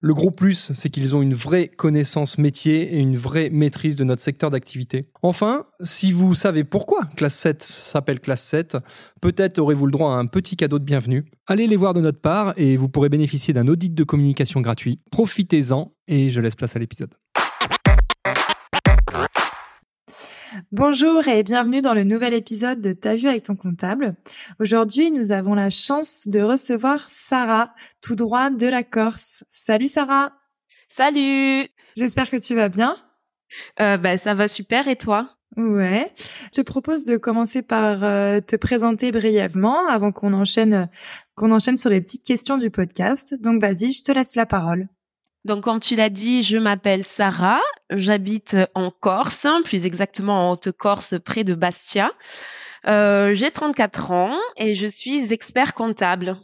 Le gros plus, c'est qu'ils ont une vraie connaissance métier et une vraie maîtrise de notre secteur d'activité. Enfin, si vous savez pourquoi Classe 7 s'appelle Classe 7, peut-être aurez-vous le droit à un petit cadeau de bienvenue. Allez les voir de notre part et vous pourrez bénéficier d'un audit de communication gratuit. Profitez-en et je laisse place à l'épisode. Bonjour et bienvenue dans le nouvel épisode de Ta vue avec ton comptable. Aujourd'hui, nous avons la chance de recevoir Sarah, tout droit de la Corse. Salut Sarah. Salut. J'espère que tu vas bien. Euh, bah, ça va super et toi? Ouais. Je te propose de commencer par euh, te présenter brièvement avant qu'on enchaîne qu'on enchaîne sur les petites questions du podcast. Donc vas-y, je te laisse la parole. Donc, comme tu l'as dit, je m'appelle Sarah, j'habite en Corse, plus exactement en Haute-Corse, près de Bastia. Euh, j'ai 34 ans et je suis expert comptable.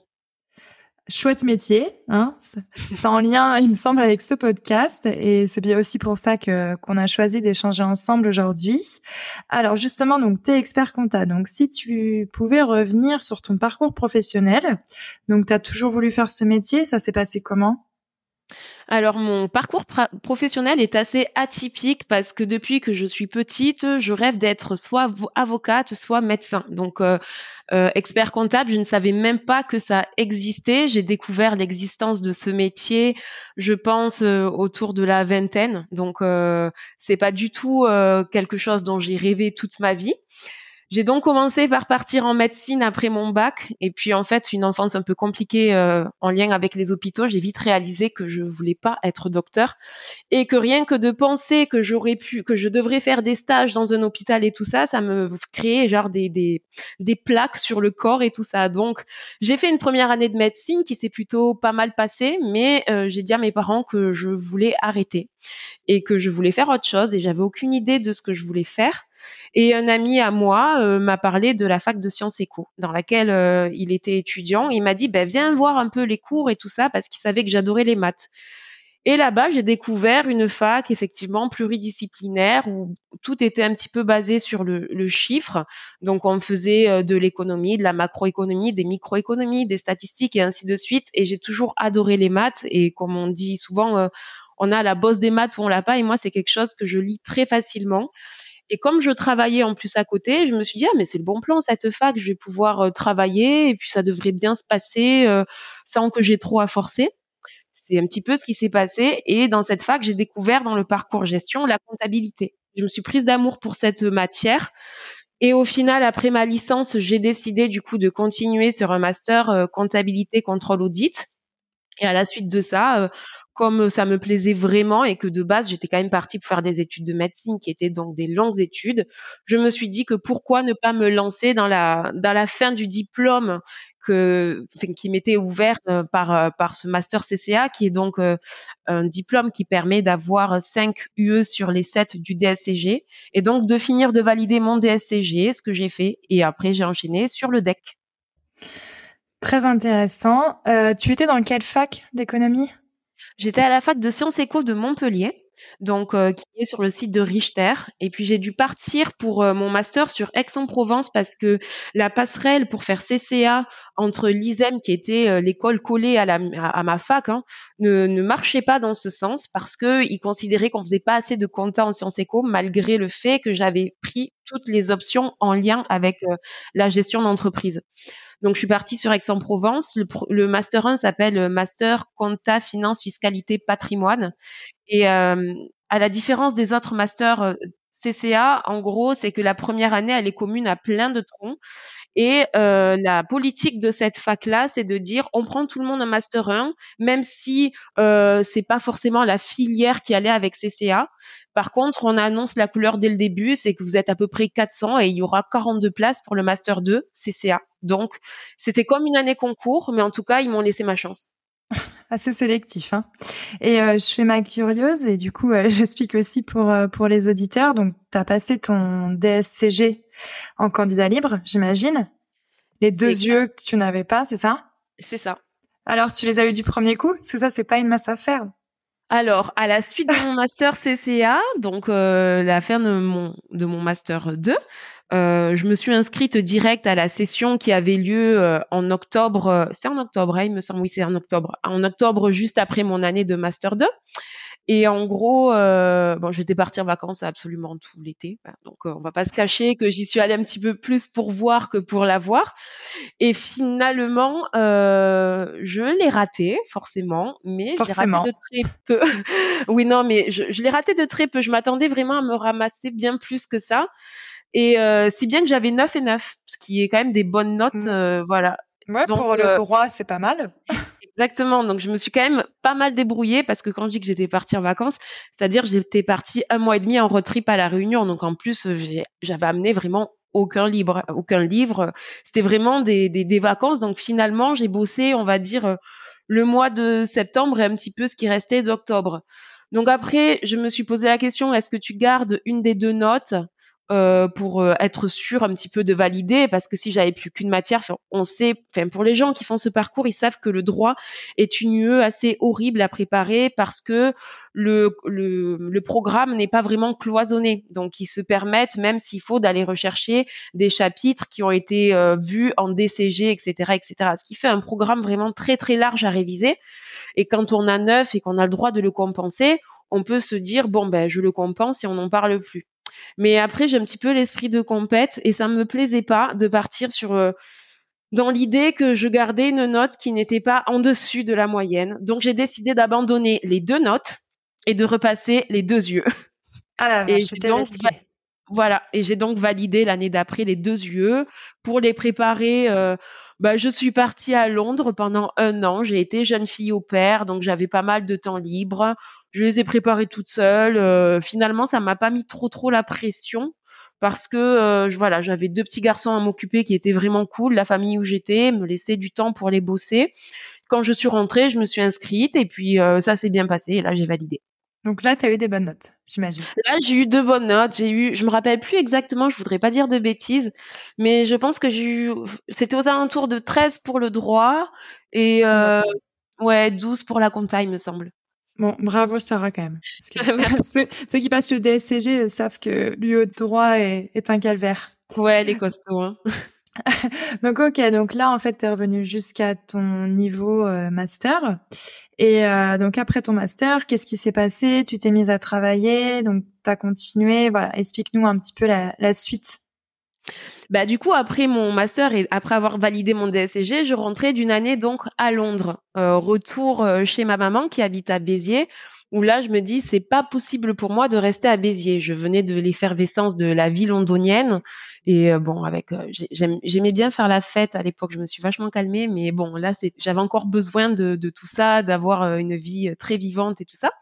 Chouette métier, hein c'est en lien, il me semble, avec ce podcast et c'est bien aussi pour ça qu'on a choisi d'échanger ensemble aujourd'hui. Alors justement, donc tu es expert comptable. Donc si tu pouvais revenir sur ton parcours professionnel, donc tu as toujours voulu faire ce métier, ça s'est passé comment? Alors mon parcours professionnel est assez atypique parce que depuis que je suis petite, je rêve d'être soit avocate, soit médecin. Donc euh, euh, expert comptable, je ne savais même pas que ça existait. J'ai découvert l'existence de ce métier, je pense euh, autour de la vingtaine. Donc c'est pas du tout quelque chose dont j'ai rêvé toute ma vie. J'ai donc commencé par partir en médecine après mon bac et puis en fait une enfance un peu compliquée euh, en lien avec les hôpitaux, j'ai vite réalisé que je voulais pas être docteur et que rien que de penser que j'aurais pu que je devrais faire des stages dans un hôpital et tout ça, ça me créait genre des des, des plaques sur le corps et tout ça. Donc j'ai fait une première année de médecine qui s'est plutôt pas mal passée, mais euh, j'ai dit à mes parents que je voulais arrêter et que je voulais faire autre chose et j'avais aucune idée de ce que je voulais faire. Et un ami à moi euh, m'a parlé de la fac de sciences éco, dans laquelle euh, il était étudiant. Il m'a dit, ben, viens voir un peu les cours et tout ça, parce qu'il savait que j'adorais les maths. Et là-bas, j'ai découvert une fac effectivement pluridisciplinaire où tout était un petit peu basé sur le, chiffre. Donc, on faisait euh, de l'économie, de la macroéconomie, des microéconomies, des statistiques et ainsi de suite. Et j'ai toujours adoré les maths. Et comme on dit souvent, on a la bosse des maths ou on l'a pas. Et moi, c'est quelque chose que je lis très facilement. Et comme je travaillais en plus à côté, je me suis dit ah mais c'est le bon plan cette fac, je vais pouvoir euh, travailler et puis ça devrait bien se passer euh, sans que j'ai trop à forcer. C'est un petit peu ce qui s'est passé et dans cette fac, j'ai découvert dans le parcours gestion la comptabilité. Je me suis prise d'amour pour cette matière. Et au final, après ma licence, j'ai décidé du coup de continuer sur un master euh, comptabilité contrôle audit. Et à la suite de ça, comme ça me plaisait vraiment et que de base j'étais quand même partie pour faire des études de médecine qui étaient donc des longues études, je me suis dit que pourquoi ne pas me lancer dans la dans la fin du diplôme que qui m'était ouvert euh, par euh, par ce master CCA qui est donc euh, un diplôme qui permet d'avoir 5 UE sur les 7 du DSCG et donc de finir de valider mon DSCG, ce que j'ai fait et après j'ai enchaîné sur le DEC. Très intéressant. tu étais dans quelle fac d'économie? J'étais à la fac de sciences éco de Montpellier. donc euh, qui est sur le site de Richter. Et puis j'ai dû partir pour euh, mon master sur Aix-en-Provence parce que la passerelle pour faire CCA entre l'ISEM, qui était euh, l'école collée à, la, à, ma fac, hein, ne, ne, marchait pas dans ce sens parce que ils considéraient qu'on faisait pas assez de compta en sciences éco, malgré le fait que j'avais pris toutes les options en lien avec la gestion d'entreprise. Donc, je suis partie sur Aix-en-Provence. Le, Master 1 s'appelle Master Compta, Finance, Fiscalité, Patrimoine. Et euh, à la différence des autres masters euh, CCA, en gros, c'est que la première année, elle est commune à plein de troncs. Et euh, la politique de cette fac-là, c'est de dire on prend tout le monde en master 1, même si euh, c'est pas forcément la filière qui allait avec CCA. Par contre, on annonce la couleur dès le début, c'est que vous êtes à peu près 400 et il y aura 42 places pour le master 2 CCA. Donc, c'était comme une année concours, mais en tout cas, ils m'ont laissé ma chance assez sélectif. Hein. Et euh, je fais ma curieuse et du coup, euh, j'explique aussi pour euh, pour les auditeurs. Donc, tu as passé ton DSCG en candidat libre, j'imagine. Les deux yeux que tu n'avais pas, c'est ça? C'est ça. Alors, tu les as eu du premier coup? Parce que ça, c'est pas une masse à faire. Alors, à la suite de mon master CCA, donc la fin de mon, de mon master 2, euh, je me suis inscrite direct à la session qui avait lieu euh, en octobre. Euh, c'est en octobre, hein, il me semble. Oui, c'est en octobre. En octobre, juste après mon année de master 2. Et en gros, euh, bon, j'étais partie en vacances absolument tout l'été, donc on va pas se cacher que j'y suis allée un petit peu plus pour voir que pour la voir. Et finalement, euh, je l'ai raté forcément, mais je l'ai raté de très peu. oui, non, mais je, je l'ai raté de très peu. Je m'attendais vraiment à me ramasser bien plus que ça. Et euh, si bien que j'avais 9 et 9, ce qui est quand même des bonnes notes, mmh. euh, voilà. Ouais, pour le euh, droit, c'est pas mal. Exactement. Donc, je me suis quand même pas mal débrouillée parce que quand je dis que j'étais partie en vacances, c'est-à-dire j'étais partie un mois et demi en road trip à la Réunion. Donc, en plus, j'avais amené vraiment aucun livre, aucun livre. C'était vraiment des, des, des, vacances. Donc, finalement, j'ai bossé, on va dire, le mois de septembre et un petit peu ce qui restait d'octobre. Donc après, je me suis posé la question, est-ce que tu gardes une des deux notes? Euh, pour euh, être sûr un petit peu de valider parce que si j'avais plus qu'une matière on sait enfin pour les gens qui font ce parcours ils savent que le droit est une UE assez horrible à préparer parce que le, programme n'est pas vraiment cloisonné. Donc ils se permettent même s'il faut d'aller rechercher des chapitres qui ont été euh, vus en DCG etc etc ce qui fait un programme vraiment très très large à réviser. Et quand on a neuf et qu'on a le droit de le compenser on peut se dire bon ben je le compense et on n'en parle plus mais après, j'ai un petit peu l'esprit de compète et ça me plaisait pas de partir sur euh, dans l'idée que je gardais une note qui n'était pas en dessus de la moyenne. Donc j'ai décidé d'abandonner les deux notes et de repasser les deux yeux. Ah et donc, voilà, et j'ai donc validé l'année d'après les deux yeux pour les préparer. Euh, bah, je suis partie à Londres pendant un an. J'ai été jeune fille au père, donc j'avais pas mal de temps libre. Je les ai préparées toute seule. Euh, finalement, ça m'a pas mis trop trop la pression parce que euh, voilà, j'avais deux petits garçons à m'occuper qui étaient vraiment cool. La famille où j'étais me laissait du temps pour les bosser. Quand je suis rentrée, je me suis inscrite et puis ça s'est bien passé. Et là, j'ai validé. Donc là, tu as eu des bonnes notes, j'imagine. Là, j'ai eu deux bonnes notes. J'ai eu, je me rappelle plus exactement, je voudrais pas dire de bêtises, mais je pense que j'ai eu, c'était aux alentours de 13 pour le droit et euh, ouais, 12 pour la compta, il me semble. Bon, bravo Sarah quand même. ceux, qui passent le DSCG savent que l'UE de droit est, est un calvaire. Ouais, les costauds. Hein. donc ok, donc là en fait tu es revenu jusqu'à ton niveau euh, master et euh, donc après ton master, qu'est-ce qui s'est passé? Tu t'es mise à travailler, donc tu as continué, voilà, explique-nous un petit peu la, la suite. Bah du coup après mon master et après avoir validé mon DSCG, je rentrais d'une année donc à Londres, euh, retour chez ma maman qui habite à Béziers où là je me dis c'est pas possible pour moi de rester à Béziers. Je venais de l'effervescence de la vie londonienne et euh, bon avec euh, j'aimais bien faire la fête à l'époque. Je me suis vachement calmée, mais bon là j'avais encore besoin de, tout ça, d'avoir euh, une vie très vivante et tout ça.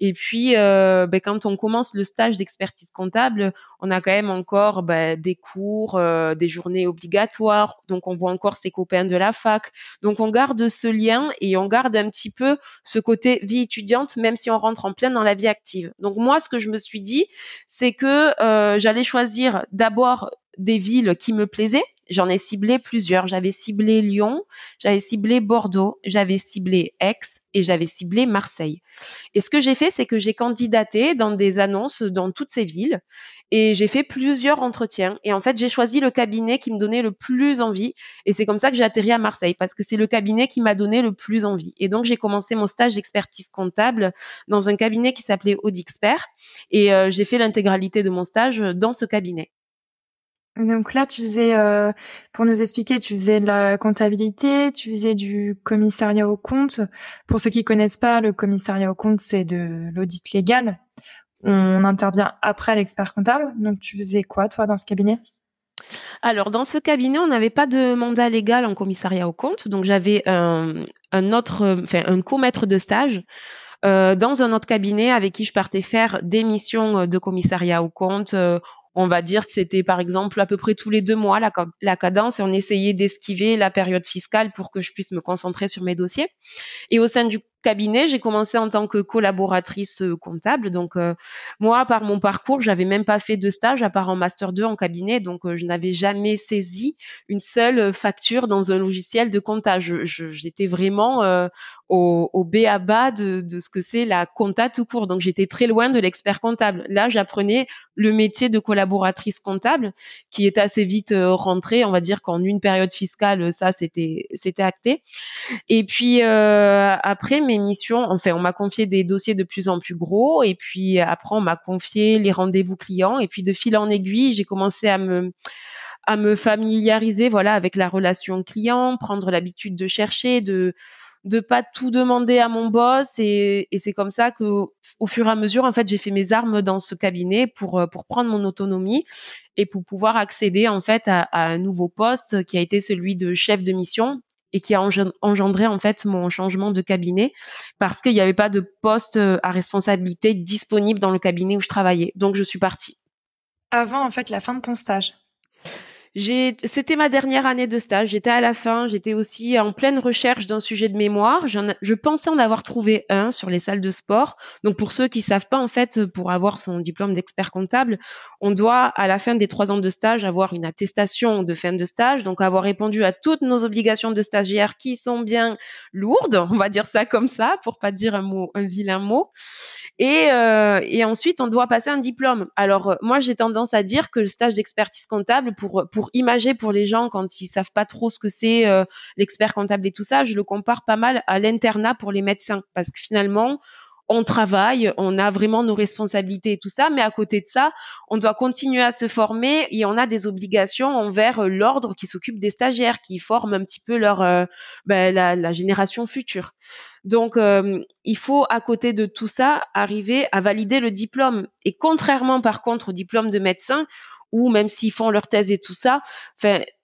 Et puis, euh, ben, quand on commence le stage d'expertise comptable, on a quand même encore ben, des cours, euh, des journées obligatoires. Donc, on voit encore ses copains de la fac. Donc, on garde ce lien et on garde un petit peu ce côté vie étudiante, même si on rentre en plein dans la vie active. Donc, moi, ce que je me suis dit, c'est que euh, j'allais choisir d'abord des villes qui me plaisaient. J'en ai ciblé plusieurs. J'avais ciblé Lyon, j'avais ciblé Bordeaux, j'avais ciblé Aix et j'avais ciblé Marseille. Et ce que j'ai fait, c'est que j'ai candidaté dans des annonces dans toutes ces villes et j'ai fait plusieurs entretiens. Et en fait, j'ai choisi le cabinet qui me donnait le plus envie. Et c'est comme ça que j'ai atterri à Marseille parce que c'est le cabinet qui m'a donné le plus envie. Et donc, j'ai commencé mon stage d'expertise comptable dans un cabinet qui s'appelait Audixpert et euh, j'ai fait l'intégralité de mon stage dans ce cabinet. Donc là, tu faisais, euh, pour nous expliquer, tu faisais de la comptabilité, tu faisais du commissariat au compte. Pour ceux qui connaissent pas, le commissariat au compte, c'est de l'audit légal. On intervient après l'expert comptable. Donc tu faisais quoi, toi, dans ce cabinet? Alors, dans ce cabinet, on n'avait pas de mandat légal en commissariat au compte, donc j'avais un, autre, enfin un co-maître de stage euh, dans un autre cabinet avec qui je partais faire des missions de commissariat au compte. Euh, on va dire que c'était par exemple à peu près tous les deux mois la, cadence et on essayait d'esquiver la période fiscale pour que je puisse me concentrer sur mes dossiers. Et au sein du cabinet, j'ai commencé en tant que collaboratrice euh, comptable. Donc euh, moi, par mon parcours, j'avais même pas fait de stage à part en master 2 en cabinet, donc euh, je n'avais jamais saisi une seule facture dans un logiciel de comptage. J'étais vraiment au, au B à bas de, de ce que c'est la compta tout court. Donc j'étais très loin de l'expert comptable. Là, j'apprenais le métier de collaboratrice comptable, qui est assez vite rentré. On va dire qu'en une période fiscale, ça c'était c'était acté. Et puis après mes missions, enfin, on m'a confié des dossiers de plus en plus gros, et puis après, on m'a confié les rendez-vous clients, et puis de fil en aiguille, j'ai commencé à me à me familiariser, voilà, avec la relation client, prendre l'habitude de chercher, de de pas tout demander à mon boss et, c'est comme ça que au fur et à mesure en fait j'ai fait mes armes dans ce cabinet pour pour prendre mon autonomie et pour pouvoir accéder en fait à un nouveau poste qui a été celui de chef de mission et qui a engendré en fait mon changement de cabinet parce qu'il n'y avait pas de poste euh, à responsabilité disponible dans le cabinet où je travaillais. Donc je suis partie. Avant en fait la fin de ton stage c'était ma dernière année de stage. J'étais à la fin. J'étais aussi en pleine recherche d'un sujet de mémoire. je pensais en avoir trouvé un sur les salles de sport. Donc, pour ceux qui savent pas, en fait, pour avoir son diplôme d'expert comptable, on doit, à la fin des trois ans de stage, avoir une attestation de fin de stage. Donc, avoir répondu à toutes nos obligations de stagiaire qui sont bien lourdes. On va dire ça comme ça, pour pas dire un mot, un vilain mot. Et, euh, ensuite, on doit passer un diplôme. Alors, moi, j'ai tendance à dire que le stage d'expertise comptable, pour imager pour les gens quand ils savent pas trop ce que c'est euh, l'expert comptable et tout ça, je le compare pas mal à l'internat pour les médecins parce que finalement on travaille, on a vraiment nos responsabilités et tout ça, mais à côté de ça, on doit continuer à se former et on a des obligations envers euh, l'ordre qui s'occupe des stagiaires, qui forment un petit peu leur euh, ben, la, génération future. Donc, il faut à côté de tout ça arriver à valider le diplôme. Et contrairement par contre au diplôme de médecin, ou même s'ils font leur thèse et tout ça,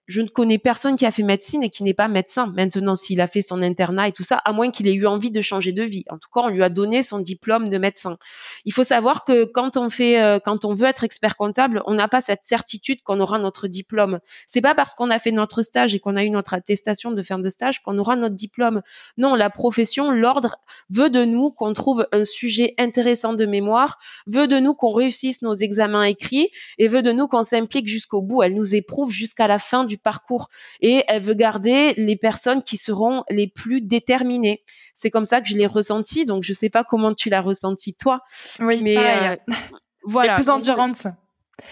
je ne connais personne qui a fait médecine et qui n'est pas médecin. Maintenant, s'il a fait son internat et tout ça, à moins qu'il ait eu envie de changer de vie. En tout cas, on lui a donné son diplôme de médecin. Il faut savoir que quand on fait, euh, quand on veut être expert comptable, on n'a pas cette certitude qu'on aura notre diplôme. C'est pas parce qu'on a fait notre stage et qu'on a eu notre attestation de fin de stage qu'on aura notre diplôme. Non, la profession, l'ordre veut de nous qu'on trouve un sujet intéressant de mémoire, veut de nous qu'on réussisse nos examens écrits et veut de nous qu'on s'implique jusqu'au bout. Elle nous éprouve jusqu'à la fin du parcours et elle veut garder les personnes qui seront les plus déterminées. C'est comme ça que je l'ai ressenti. Donc je sais pas comment tu l'as ressenti toi. Oui, mais euh, voilà. Les plus endurante.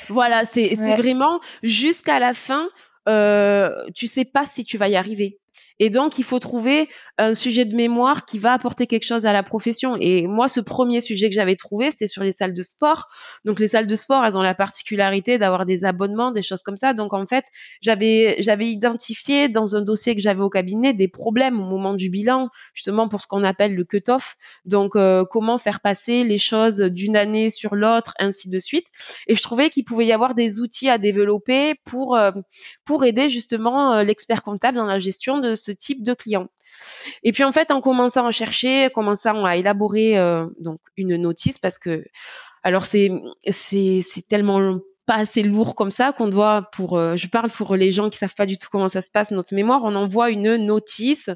Voilà, c'est vraiment jusqu'à la fin. Euh, tu sais pas si tu vas y arriver. Et donc, il faut trouver un sujet de mémoire qui va apporter quelque chose à la profession. Et moi, ce premier sujet que j'avais trouvé, c'était sur les salles de sport. Donc, les salles de sport, elles ont la particularité d'avoir des abonnements, des choses comme ça. Donc, en fait, j'avais, j'avais identifié dans un dossier que j'avais au cabinet des problèmes au moment du bilan, justement pour ce qu'on appelle le cut-off. Donc, euh, comment faire passer les choses d'une année sur l'autre, ainsi de suite. Et je trouvais qu'il pouvait y avoir des outils à développer pour, euh, pour aider justement euh, l'expert comptable dans la gestion de type de client. Et puis en fait, en commençant à chercher, commençant à élaborer euh, donc une notice parce que alors c'est c'est c'est tellement pas assez lourd comme ça qu'on doit pour euh, je parle pour les gens qui savent pas du tout comment ça se passe notre mémoire on envoie une notice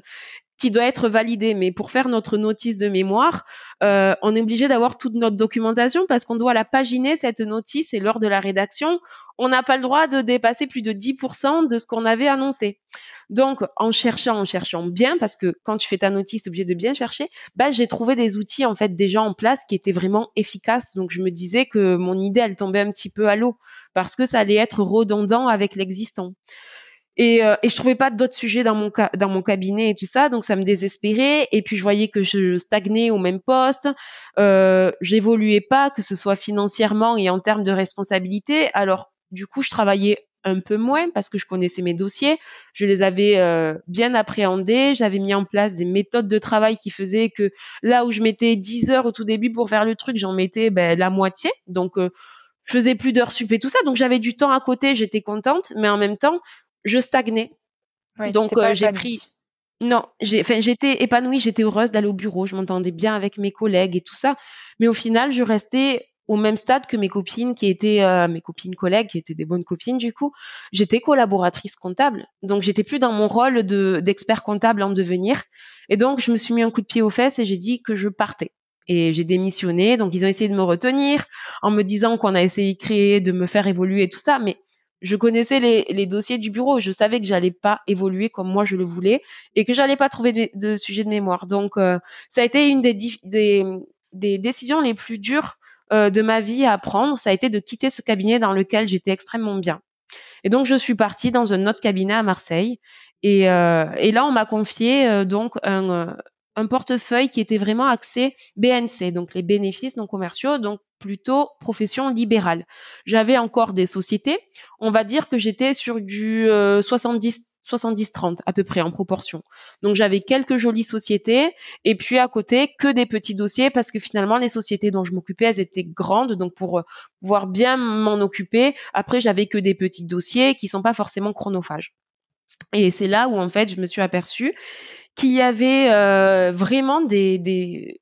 qui doit être validé. Mais pour faire notre notice de mémoire, euh, on est obligé d'avoir toute notre documentation parce qu'on doit la paginer cette notice et lors de la rédaction, on n'a pas le droit de dépasser plus de 10% de ce qu'on avait annoncé. Donc, en cherchant, en cherchant bien, parce que quand tu fais ta notice, obligé de bien chercher, bah, j'ai trouvé des outils, en fait, déjà en place qui étaient vraiment efficaces. Donc, je me disais que mon idée, elle tombait un petit peu à l'eau parce que ça allait être redondant avec l'existant. Et, euh, et je trouvais pas d'autres sujets dans mon dans mon cabinet et tout ça, donc ça me désespérait. Et puis je voyais que je stagnais au même poste, euh, j'évoluais pas, que ce soit financièrement et en termes de responsabilité. Alors du coup, je travaillais un peu moins parce que je connaissais mes dossiers, je les avais euh, bien appréhendés, j'avais mis en place des méthodes de travail qui faisaient que là où je mettais 10 heures au tout début pour faire le truc, j'en mettais ben, la moitié. Donc euh, je faisais plus d'heures sup et tout ça, donc j'avais du temps à côté, j'étais contente, mais en même temps, je stagnais. donc euh, j'ai pris non, j'ai, enfin, j'étais épanouie, j'étais heureuse d'aller au bureau, je m'entendais bien avec mes collègues et tout ça. Mais au final, je restais au même stade que mes copines qui étaient euh, mes copines collègues qui étaient des bonnes copines du coup. J'étais collaboratrice comptable. Donc j'étais plus dans mon rôle de d'expert comptable en devenir. Et donc je me suis mis un coup de pied aux fesses et j'ai dit que je partais. Et j'ai démissionné. Donc ils ont essayé de me retenir en me disant qu'on a essayé de créer de me faire évoluer et tout ça. Mais je connaissais les, les, dossiers du bureau. Je savais que j'allais pas évoluer comme moi je le voulais et que j'allais pas trouver de, de sujet de mémoire. Donc, euh, ça a été une des, des, des, décisions les plus dures euh, de ma vie à prendre. Ça a été de quitter ce cabinet dans lequel j'étais extrêmement bien. Et donc, je suis partie dans un autre cabinet à Marseille. Et, euh, et là, on m'a confié donc un, un portefeuille qui était vraiment axé BNC, donc les bénéfices non commerciaux, donc plutôt profession libérale. J'avais encore des sociétés, on va dire que j'étais sur du 70 70-30 à peu près en proportion. Donc j'avais quelques jolies sociétés et puis à côté que des petits dossiers parce que finalement les sociétés dont je m'occupais elles étaient grandes donc pour pouvoir bien m'en occuper après j'avais que des petits dossiers qui sont pas forcément chronophages. Et c'est là où en fait je me suis aperçue qu'il y avait euh, vraiment des, des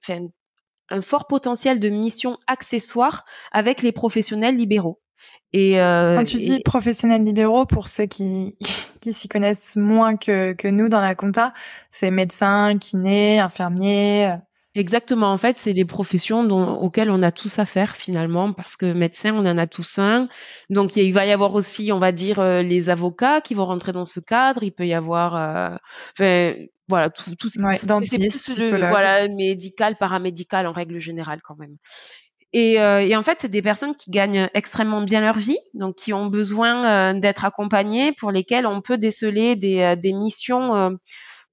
un fort potentiel de missions accessoires avec les professionnels libéraux. Et euh, quand tu dis professionnels libéraux, pour ceux qui qui s'y connaissent moins que que nous dans la compta, c'est médecins, kinés, infirmiers. Euh. Exactement. En fait, c'est les professions dont, auxquelles on a tous affaire finalement, parce que médecin, on en a tous un. Donc, il va y avoir aussi, on va dire, les avocats qui vont rentrer dans ce cadre. Il peut y avoir, euh, voilà tout tout ouais, dentiste, le, voilà médical paramédical en règle générale quand même. Et, euh, et en fait c'est des personnes qui gagnent extrêmement bien leur vie donc qui ont besoin euh, d'être accompagnées pour lesquelles on peut déceler des, euh, des missions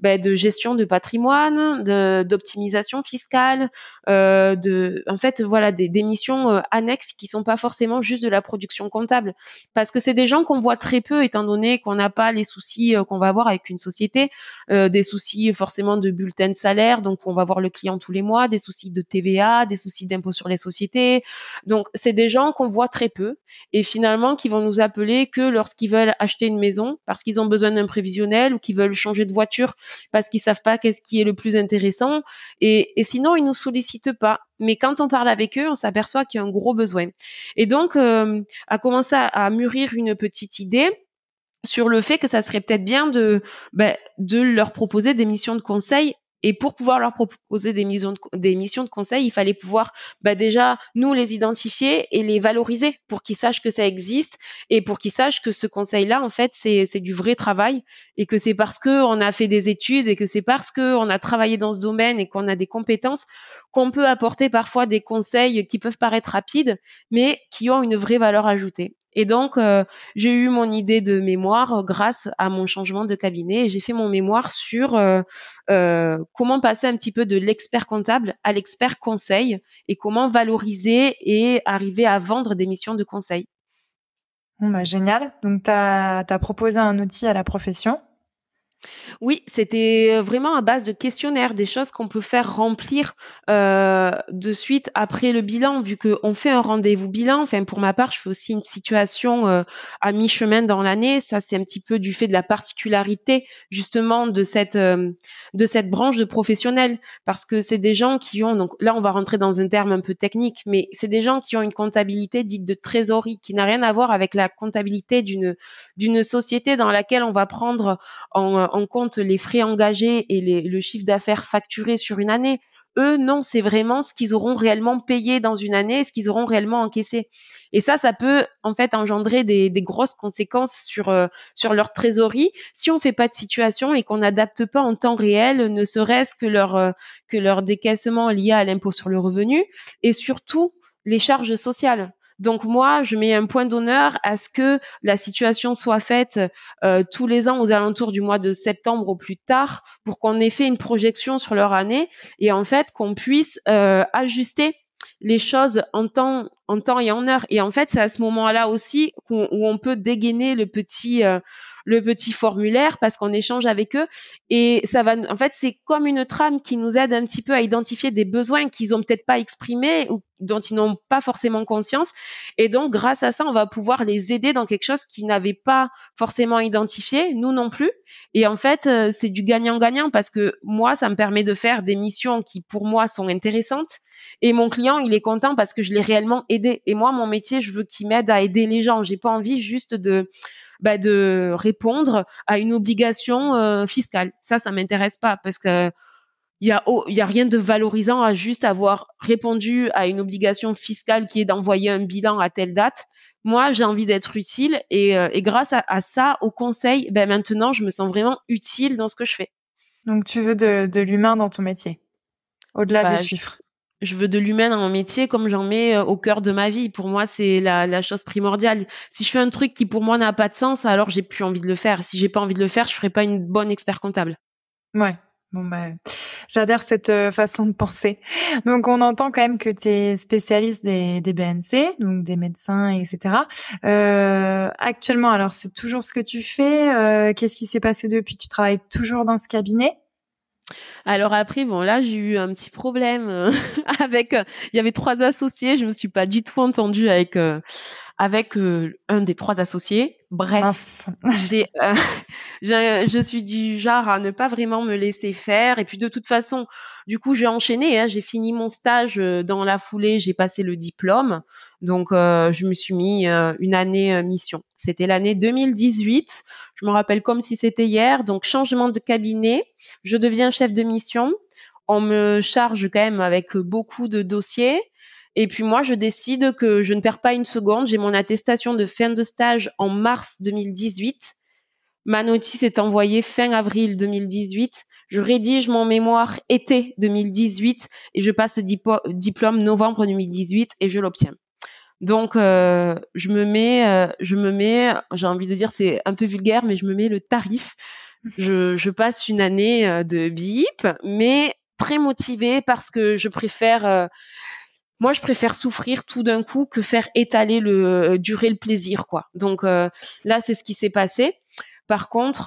ben, de gestion de patrimoine, d'optimisation fiscale, euh, de, en fait, voilà, des, des missions euh, annexes qui sont pas forcément juste de la production comptable, parce que c'est des gens qu'on voit très peu, étant donné qu'on n'a pas les soucis euh, qu'on va avoir avec une société, euh, des soucis forcément de bulletin de salaire, donc on va voir le client tous les mois, des soucis de TVA, des soucis d'impôt sur les sociétés, donc c'est des gens qu'on voit très peu et finalement qui vont nous appeler que lorsqu'ils veulent acheter une maison, parce qu'ils ont besoin d'un prévisionnel ou qu'ils veulent changer de voiture parce qu'ils savent pas qu'est-ce qui est le plus intéressant. Et, sinon, ils nous sollicitent pas. Mais quand on parle avec eux, on s'aperçoit qu'il y a un gros besoin. Et donc, euh, a commencé à, mûrir une petite idée sur le fait que ça serait peut-être bien de, ben, de leur proposer des missions de conseil et pour pouvoir leur proposer des missions de, conseil, il fallait pouvoir bah déjà nous les identifier et les valoriser pour qu'ils sachent que ça existe et pour qu'ils sachent que ce conseil-là, en fait, c'est du vrai travail et que c'est parce qu'on a fait des études et que c'est parce qu'on a travaillé dans ce domaine et qu'on a des compétences qu'on peut apporter parfois des conseils qui peuvent paraître rapides, mais qui ont une vraie valeur ajoutée. Et donc, euh, j'ai eu mon idée de mémoire grâce à mon changement de cabinet. Et j'ai fait mon mémoire sur euh, euh, comment passer un petit peu de l'expert comptable à l'expert conseil et comment valoriser et arriver à vendre des missions de conseil. Bon, bah, génial. Donc, tu as, proposé un outil à la profession oui, c'était euh, vraiment à base de questionnaires, des choses qu'on peut faire remplir euh, de suite après le bilan, vu qu'on fait un rendez-vous bilan. Enfin, pour ma part, je fais aussi une situation euh, à mi-chemin dans l'année. Ça, c'est un petit peu du fait de la particularité justement de cette branche de professionnels, parce que c'est des gens qui ont donc là, on va rentrer dans un terme un peu technique, mais c'est des gens qui ont une comptabilité dite de trésorerie, qui n'a rien à voir avec la comptabilité d'une société dans laquelle on va prendre en, en compte les frais engagés et le chiffre d'affaires facturé sur une année. Eux, non, c'est vraiment ce qu'ils auront réellement payé dans une année, ce qu'ils auront réellement encaissé. Et ça, ça peut en fait engendrer des, grosses conséquences sur euh, sur leur trésorerie si on fait pas de situation et qu'on n'adapte pas en temps réel, ne serait-ce que leur euh, que leur décaissement lié à l'impôt sur le revenu et surtout les charges sociales. Donc moi, je mets un point d'honneur à ce que la situation soit faite euh, tous les ans aux alentours du mois de septembre au plus tard pour qu'on ait fait une projection sur leur année et en fait qu'on puisse euh, ajuster les choses en temps, et en heure. Et en fait, c'est à ce moment-là aussi où on peut dégainer le petit, euh, le petit formulaire parce qu'on échange avec eux. Et ça va en fait c'est comme une trame qui nous aide un petit peu à identifier des besoins qu'ils ont peut-être pas exprimés ou dont ils n'ont pas forcément conscience. Et donc grâce à ça on va pouvoir les aider dans quelque chose qu'ils n'avaient pas forcément identifié nous non plus. Et en fait euh, c'est du gagnant-gagnant parce que moi ça me permet de faire des missions qui pour moi sont intéressantes. Et mon client il est content parce que je l'ai réellement aidé. Et moi mon métier je veux qu'il m'aide à aider les gens. J'ai pas envie juste de bah, de répondre à une obligation euh, fiscale. Ça, ça m'intéresse pas parce que il y a, y a rien de valorisant à juste avoir répondu à une obligation fiscale qui est d'envoyer un bilan à telle date. Moi, j'ai envie d'être utile et, euh, et grâce à, ça, au conseil, ben maintenant, je me sens vraiment utile dans ce que je fais. Donc, tu veux de, de l'humain dans ton métier, au-delà bah, des chiffres je veux de l'humain dans mon métier comme j'en mets euh, au cœur de ma vie. Pour moi, c'est la, chose primordiale. Si je fais un truc qui pour moi n'a pas de sens, alors j'ai plus envie de le faire. Si j'ai pas envie de le faire, je ferai pas une bonne expert comptable. Ouais. Bon bah, j'adore cette euh, façon de penser. Donc on entend quand même que tu es spécialiste des, des, BNC, donc des médecins, etc. Euh, actuellement, alors c'est toujours ce que tu fais. Qu'est-ce qui s'est passé depuis? Tu travailles toujours dans ce cabinet? Alors après, bon là j'ai eu un petit problème euh, avec. Euh, il y avait trois associés, je me suis pas du tout entendue avec euh, avec un des trois associés. Bref, j'ai, je suis du genre à ne pas vraiment me laisser faire. Et puis de toute façon, du coup j'ai enchaîné. Hein, j'ai fini mon stage dans la foulée, j'ai passé le diplôme. Donc je me suis mis une année mission. C'était l'année 2018. Je me rappelle comme si c'était hier. Donc changement de cabinet, je deviens chef de mission. On me charge quand même avec beaucoup de dossiers. Et puis moi, je décide que je ne perds pas une seconde. J'ai mon attestation de fin de stage en mars 2018. Ma notice est envoyée fin avril 2018. Je rédige mon mémoire été 2018 et je passe le diplôme novembre 2018 et je l'obtiens. Donc, euh, je me mets, euh, je me mets, j'ai envie de dire, c'est un peu vulgaire, mais je me mets le tarif. Je, passe une année euh, de BIP, mais très motivée parce que je préfère, moi, je préfère souffrir tout d'un coup que faire étaler le, durer le plaisir, quoi. Donc là, c'est ce qui s'est passé. Par contre,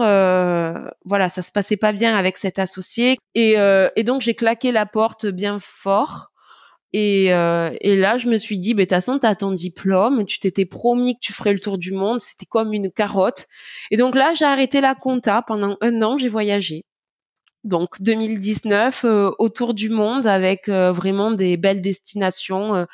voilà, ça se passait pas bien avec cet associé, et, et donc j'ai claqué la porte bien fort. Et, euh, et, là, je me suis dit, de toute façon, tu as ton diplôme, tu t'étais promis que tu ferais le tour du monde, c'était comme une carotte. Et donc là, j'ai arrêté la compta. Pendant un an, j'ai voyagé. Donc 2019, euh, autour du monde avec euh, vraiment des belles destinations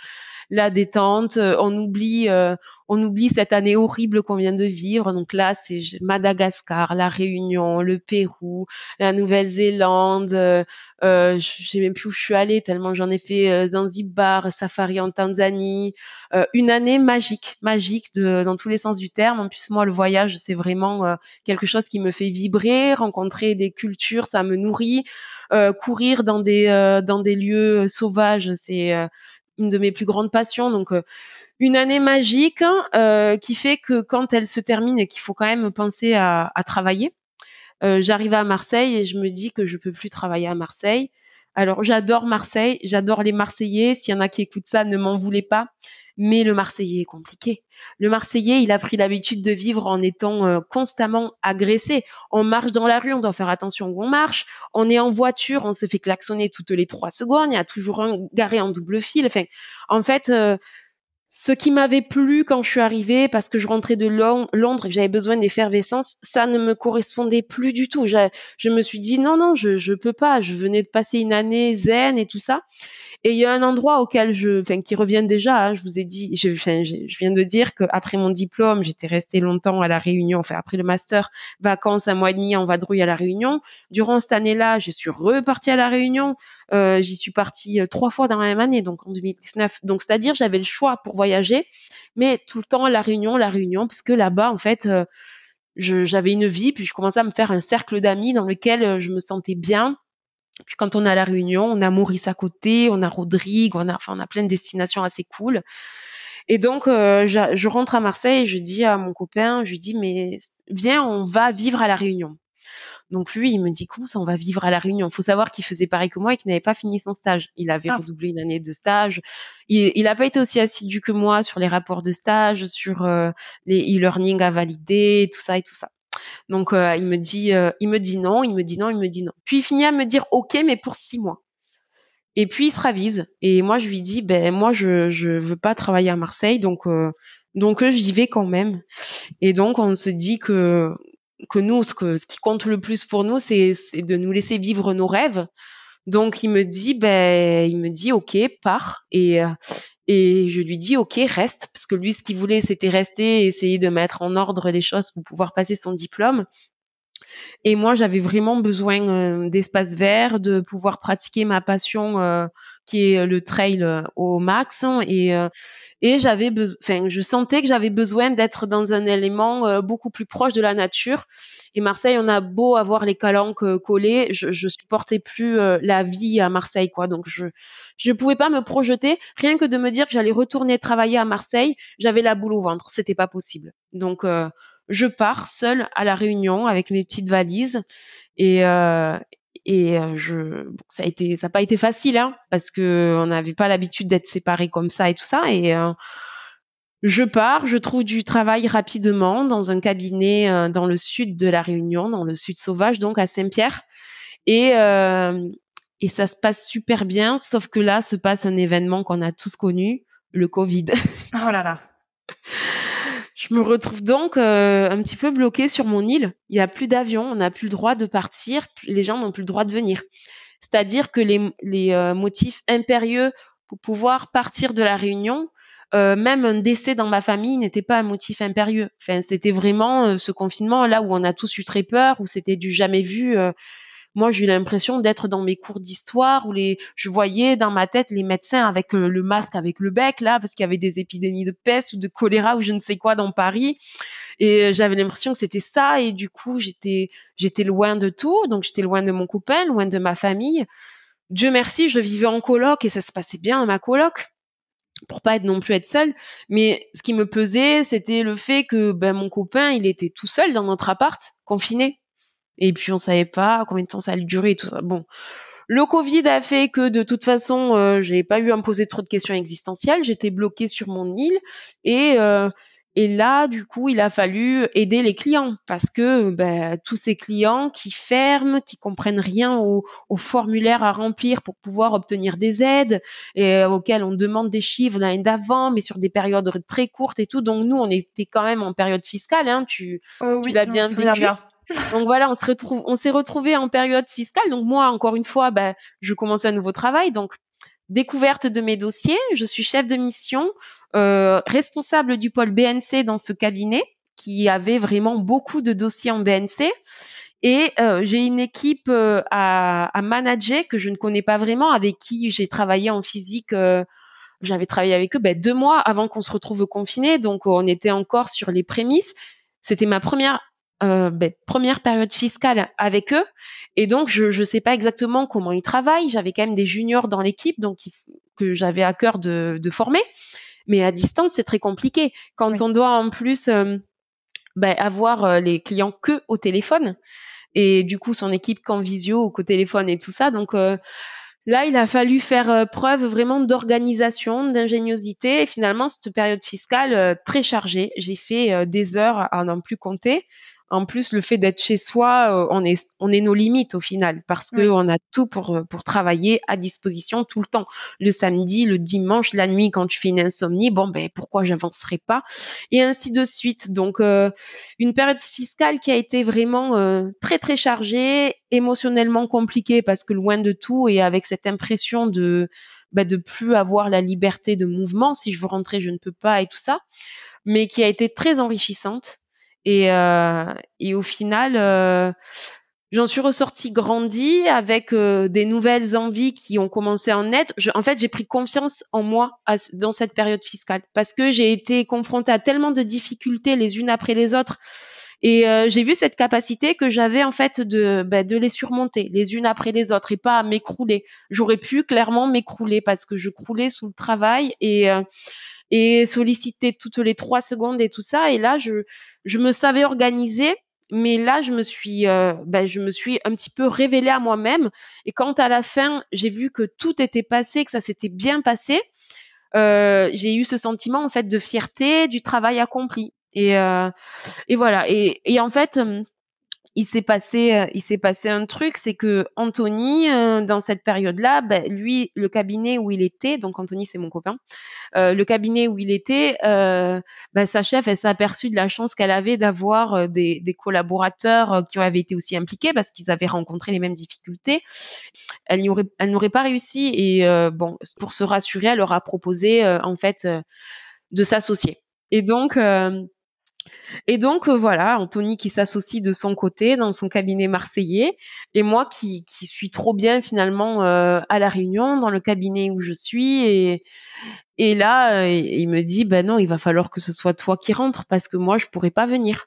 la détente, euh, on oublie, euh, on oublie cette année horrible qu'on vient de vivre. Donc là, c'est Madagascar, la Réunion, le Pérou, la Nouvelle-Zélande. Euh, euh, je sais même plus où je suis allée tellement j'en ai fait Zanzibar, safari en Tanzanie. une année magique, magique de, dans tous les sens du terme. En plus, moi, le voyage, c'est vraiment quelque chose qui me fait vibrer. Rencontrer des cultures, ça me nourrit. courir dans des dans des lieux sauvages, c'est une de mes plus grandes passions. Donc, euh, une année magique euh, qui fait que quand elle se termine et qu'il faut quand même penser à, travailler, euh, j'arrive à Marseille et je me dis que je peux plus travailler à Marseille. Alors, j'adore Marseille, j'adore les Marseillais. S'il y en a qui écoutent ça, ne m'en voulez pas. Mais le Marseillais est compliqué. Le Marseillais, il a pris l'habitude de vivre en étant euh, constamment agressé. On marche dans la rue, on doit faire attention où on marche. On est en voiture, on se fait klaxonner toutes les trois secondes. Il y a toujours un garé en double fil. En fait, euh, ce qui m'avait plu quand je suis arrivée, parce que je rentrais de Londres et que j'avais besoin d'effervescence, ça ne me correspondait plus du tout. Je, me suis dit non, non, je ne peux pas. Je venais de passer une année zen et tout ça. Et il y a un endroit auquel je, enfin, qui revient déjà. Hein, je vous ai dit, je, viens de dire qu'après mon diplôme, j'étais restée longtemps à la Réunion. Enfin, après le master, vacances un mois et demi en vadrouille à la Réunion. Durant cette année-là, je suis repartie à la Réunion. Euh, J'y suis partie euh, trois fois dans la même année, donc en 2019. Donc, c'est-à-dire, j'avais le choix pour voyager, mais tout le temps la Réunion, la Réunion, parce que là-bas, en fait. Euh, j'avais une vie, puis je commençais à me faire un cercle d'amis dans lequel euh, je me sentais bien, puis quand on est à la Réunion, on a Maurice à côté, on a Rodrigue, on a, on a plein de destinations assez cool. Et donc, euh, je, rentre à Marseille et je dis à mon copain, je lui dis, mais viens, on va vivre à la Réunion. Donc lui, il me dit, comment ça, on va vivre à la Réunion? Il faut savoir qu'il faisait pareil que moi et qu'il n'avait pas fini son stage. Il avait ah. redoublé une année de stage. Il n'a pas été aussi assidu que moi sur les rapports de stage, sur euh, les e-learning à valider, tout ça et tout ça. Donc euh, il me dit, euh, il me dit non, il me dit non, il me dit non. Puis il finit à me dire ok, mais pour six mois. Et puis il se ravise. Et moi je lui dis ben moi je je veux pas travailler à Marseille, donc euh, donc j'y vais quand même. Et donc on se dit que que nous ce que ce qui compte le plus pour nous c'est de nous laisser vivre nos rêves. Donc il me dit ben il me dit ok pars et et je lui dis, OK, reste, parce que lui, ce qu'il voulait, c'était rester, essayer de mettre en ordre les choses pour pouvoir passer son diplôme. Et moi, j'avais vraiment besoin euh, d'espace vert, de pouvoir pratiquer ma passion euh, qui est le trail euh, au max. Et, et j'avais enfin, je sentais que j'avais besoin d'être dans un élément beaucoup plus proche de la nature. Et Marseille, on a beau avoir les calanques collées, je, je supportais plus la vie à Marseille, quoi. Donc je je pouvais pas me projeter, rien que de me dire que j'allais retourner travailler à Marseille, j'avais la boule au ventre, c'était pas possible. Donc je pars seule à la Réunion avec mes petites valises et euh, et euh, je ça a été ça n'a pas été facile hein, parce que on n'avait pas l'habitude d'être séparés comme ça et tout ça et euh, je pars, je trouve du travail rapidement dans un cabinet euh, dans le sud de la Réunion, dans le sud sauvage, donc à Saint-Pierre. Et, euh, et ça se passe super bien, sauf que là se passe un événement qu'on a tous connu, le Covid. Oh là là. Je me retrouve donc euh, un petit peu bloquée sur mon île. Il n'y a plus d'avion, on n'a plus le droit de partir, les gens n'ont plus le droit de venir. C'est-à-dire que les, euh, motifs impérieux pour pouvoir partir de la Réunion, euh, même un décès dans ma famille n'était pas un motif impérieux. C'était vraiment ce confinement là où on a tous eu très peur, où c'était du jamais vu moi j'ai eu l'impression d'être dans mes cours d'histoire où les je voyais dans ma tête les médecins avec euh, le masque avec le bec là parce qu'il y avait des épidémies de peste ou de choléra ou je ne sais quoi dans Paris. Et euh, j'avais l'impression que c'était ça et du coup j'étais loin de tout. Donc j'étais loin de mon copain loin de ma famille. Dieu merci je vivais en coloc et ça se passait bien à ma coloc pour pas être non plus être seule. Mais ce qui me pesait c'était le fait que ben mon copain il était tout seul dans notre appart confiné et puis on savait pas combien de temps ça allait durer et tout ça. Bon, le Covid a fait que de toute façon, euh, j'ai pas eu à me poser trop de questions existentielles. J'étais bloquée sur mon île et euh, et là, du coup, il a fallu aider les clients parce que ben, tous ces clients qui ferment, qui comprennent rien au, au, formulaire à remplir pour pouvoir obtenir des aides et euh, auxquels on demande des chiffres l'année d'avant, mais sur des périodes très courtes et tout. Donc nous, on était quand même en période fiscale. Hein, tu, oh tu l'as bien vécu. Bien. Donc voilà, on se retrouve, on s'est retrouvé en période fiscale. Donc moi, encore une fois, ben, je commençais un nouveau travail. Donc découverte de mes dossiers. Je suis chef de mission, euh, responsable du pôle BNC dans ce cabinet qui avait vraiment beaucoup de dossiers en BNC. Et euh, j'ai une équipe euh, à, à, manager que je ne connais pas vraiment, avec qui j'ai travaillé en physique. Euh, j'avais travaillé avec eux ben, deux mois avant qu'on se retrouve confinés, donc on était encore sur les prémices. C'était ma première euh, ben, première période fiscale avec eux. Et donc, je ne sais pas exactement comment ils travaillent. J'avais quand même des juniors dans l'équipe, donc que j'avais à cœur de, de, former. Mais à distance, c'est très compliqué. Quand on doit en plus euh, ben, avoir euh, les clients que au téléphone, et du coup son équipe qu'en visio ou qu'au téléphone et tout ça. Donc Là, il a fallu faire preuve vraiment d'organisation, d'ingéniosité. Et finalement, cette période fiscale très chargée, j'ai fait des heures à n'en plus compter en plus, le fait d'être chez soi, euh, on est on est nos limites au final parce que on a tout pour pour travailler à disposition tout le temps. Le samedi, le dimanche, la nuit quand tu fais une insomnie, bon ben pourquoi j'avancerai pas? Et ainsi de suite. Donc euh, une période fiscale qui a été vraiment euh, très très chargée, émotionnellement compliquée parce que loin de tout et avec cette impression de bah, de plus avoir la liberté de mouvement. Si je veux rentrer, je ne peux pas et tout ça, mais qui a été très enrichissante et, euh, et au final, euh, j'en suis ressortie grandie avec euh, des nouvelles envies qui ont commencé à en être. en fait, j'ai pris confiance en moi dans cette période fiscale parce que j'ai été confrontée à tellement de difficultés les unes après les autres. Et euh, j'ai vu cette capacité que j'avais en fait de, bah, de les surmonter les unes après les autres et pas à m'écrouler. J'aurais pu clairement m'écrouler parce que je croulais sous le travail et euh, et solliciter toutes les trois secondes et tout ça. Et là, je, je me savais organiser, mais là, je me suis, euh, ben, je me suis un petit peu révélée à moi-même. Et quand à la fin, j'ai vu que tout était passé, que ça s'était bien passé, euh, j'ai eu ce sentiment en fait de fierté du travail accompli. Et, euh, et voilà. Et, et en fait, il s'est passé, euh, il s'est passé un truc, c'est que Anthony, euh, dans cette période-là, ben, lui, le cabinet où il était, donc Anthony, c'est mon copain, euh, le cabinet où il était, euh, ben, sa chef, elle s'est aperçue de la chance qu'elle avait d'avoir des, des, collaborateurs qui avaient été aussi impliqués parce qu'ils avaient rencontré les mêmes difficultés. Elle n'aurait, elle n'aurait pas réussi et bon, pour se rassurer, elle leur a proposé en fait de s'associer. Et donc, et donc euh, voilà, Anthony qui s'associe de son côté dans son cabinet marseillais et moi qui, suis trop bien finalement euh, à la Réunion dans le cabinet où je suis et là euh, il me dit ben non il va falloir que ce soit toi qui rentres parce que moi je pourrais pas venir.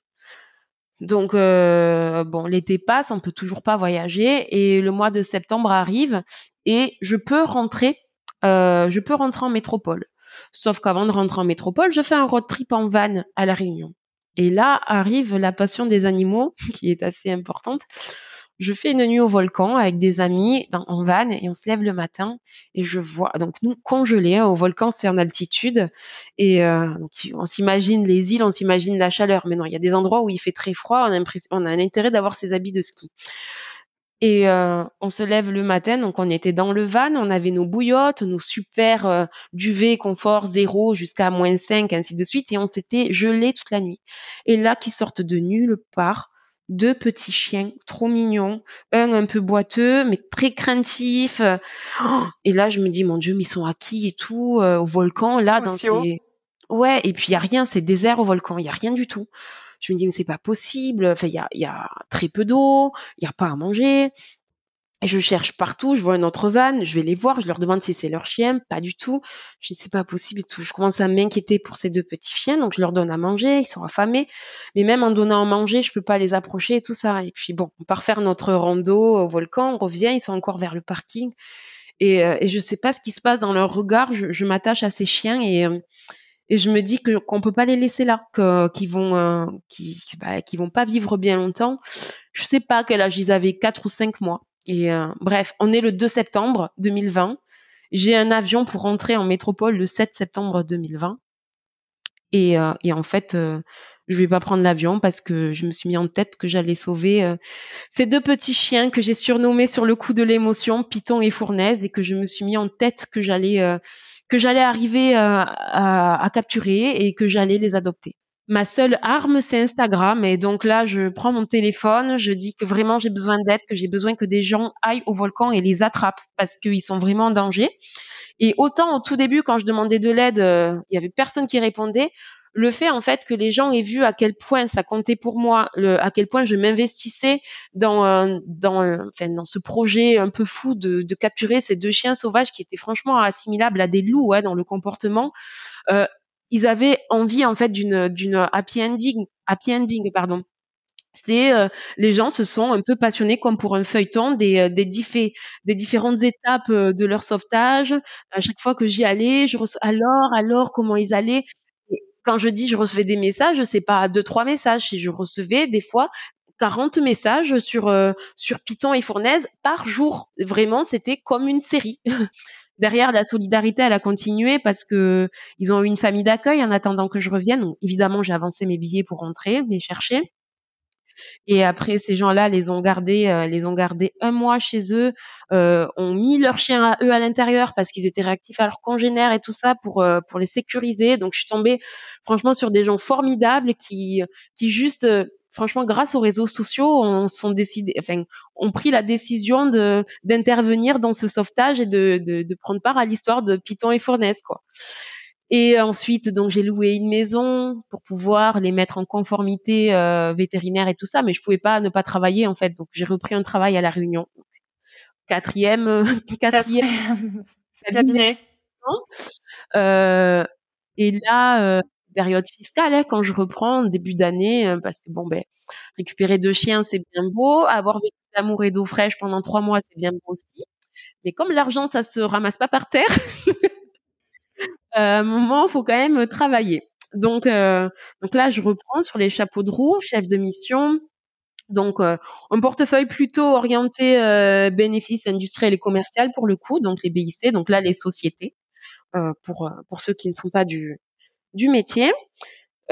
Donc bon l'été passe, on peut toujours pas voyager et le mois de septembre arrive et je peux rentrer, je peux rentrer en métropole. Sauf qu'avant de rentrer en métropole, je fais un road trip en van à la Réunion. Et là arrive la passion des animaux, qui est assez importante. Je fais une nuit au volcan avec des amis dans, en van et on se lève le matin et je vois donc nous congelés hein, au volcan c'est en altitude et euh, on s'imagine les îles on s'imagine la chaleur mais non il y a des endroits où il fait très froid on a, on a un intérêt d'avoir ses habits de ski et euh, on se lève le matin, donc on était dans le van, on avait nos bouillottes, nos super euh, duvet confort zéro jusqu'à moins 5, ainsi de suite, et on s'était gelé toute la nuit. Et là, qui sortent de nulle part, deux petits chiens trop mignons, un un peu boiteux, mais très craintif. et là, je me dis, mon Dieu, mais ils sont acquis et tout, euh, au volcan, là, dans ces... Ouais, et puis il y a rien, c'est désert au volcan, il y a rien du tout. Je me dis, mais c'est pas possible. Enfin, il y a, très peu d'eau, il y a pas à manger. Et je cherche partout, je vois un autre van, je vais les voir, je leur demande si c'est leur chien, pas du tout. Je dis c'est pas possible et tout. Je commence à m'inquiéter pour ces deux petits chiens, donc je leur donne à manger, ils sont affamés. Mais même en donnant à manger, je peux pas les approcher et tout ça. Et puis bon, on part faire notre rando au volcan, on revient, ils sont encore vers le parking. Et, euh, et je sais pas ce qui se passe dans leur regard. Je, je m'attache à ces chiens et euh, et je me dis que qu'on peut pas les laisser là, qu'ils vont euh, bah, qui vont pas vivre bien longtemps. Je sais pas quel âge ils avaient, quatre ou cinq mois. Et euh, bref, on est le 2 septembre 2020. J'ai un avion pour rentrer en métropole le 7 septembre 2020. Et, euh, et en fait, euh, je vais pas prendre l'avion parce que je me suis mis en tête que j'allais sauver ces deux petits chiens que j'ai surnommés sur le coup de l'émotion, Python et Fournaise, et que je me suis mis en tête que j'allais que j'allais arriver euh, à, capturer et que j'allais les adopter. Ma seule arme, c'est Instagram. Et donc là, je prends mon téléphone, je dis que vraiment j'ai besoin d'aide, que j'ai besoin que des gens aillent au volcan et les attrapent parce qu'ils sont vraiment en danger. Et autant au tout début, quand je demandais de l'aide, euh, il y avait personne qui répondait le fait en fait que les gens aient vu à quel point ça comptait pour moi, le, à quel point je m'investissais dans euh, dans enfin, dans ce projet un peu fou de, de, capturer ces deux chiens sauvages qui étaient franchement assimilables à des loups ouais, dans le comportement. Euh, ils avaient envie en fait d'une d'une happy ending, happy ending pardon c'est euh, les gens se sont un peu passionnés comme pour un feuilleton des euh, des, des différentes étapes de leur sauvetage. À chaque fois que j'y allais, je reçois alors alors comment ils allaient? Quand je dis je recevais des messages, c'est pas deux trois messages, si je recevais des fois 40 messages sur euh, sur Python et Fournaise par jour. Vraiment, c'était comme une série. Derrière, la solidarité, elle a continué parce que ils ont eu une famille d'accueil en attendant que je revienne. Évidemment, j'ai avancé mes billets pour rentrer, les chercher. Et après, ces gens-là les ont gardés, euh, les ont gardés un mois chez eux, euh, ont mis leurs chiens à eux à l'intérieur parce qu'ils étaient réactifs à leurs congénères et tout ça pour euh, pour les sécuriser. Donc, je suis tombée franchement sur des gens formidables qui qui juste franchement, grâce aux réseaux sociaux, ont pris la décision d'intervenir dans ce sauvetage et de, de, de prendre part à l'histoire de Python et Fournaise, quoi. Et ensuite, donc j'ai loué une maison pour pouvoir les mettre en conformité euh, vétérinaire et tout ça, mais je pouvais pas ne pas travailler en fait. Donc j'ai repris un travail à la Réunion. Quatrième, quatrième cabinet. Euh, et là, euh, période fiscale, hein, quand je reprends début d'année, euh, parce que bon ben récupérer deux chiens c'est bien beau, avoir vécu d'amour et d'eau fraîche pendant trois mois c'est bien beau aussi. Mais comme l'argent ça se ramasse pas par terre. à un moment, faut quand même travailler. Donc, euh, donc là, je reprends sur les chapeaux de roue, chef de mission. Donc, euh, un portefeuille plutôt orienté euh, bénéfices industriels et commercial pour le coup, donc les BIC, donc là les sociétés euh, pour pour ceux qui ne sont pas du du métier.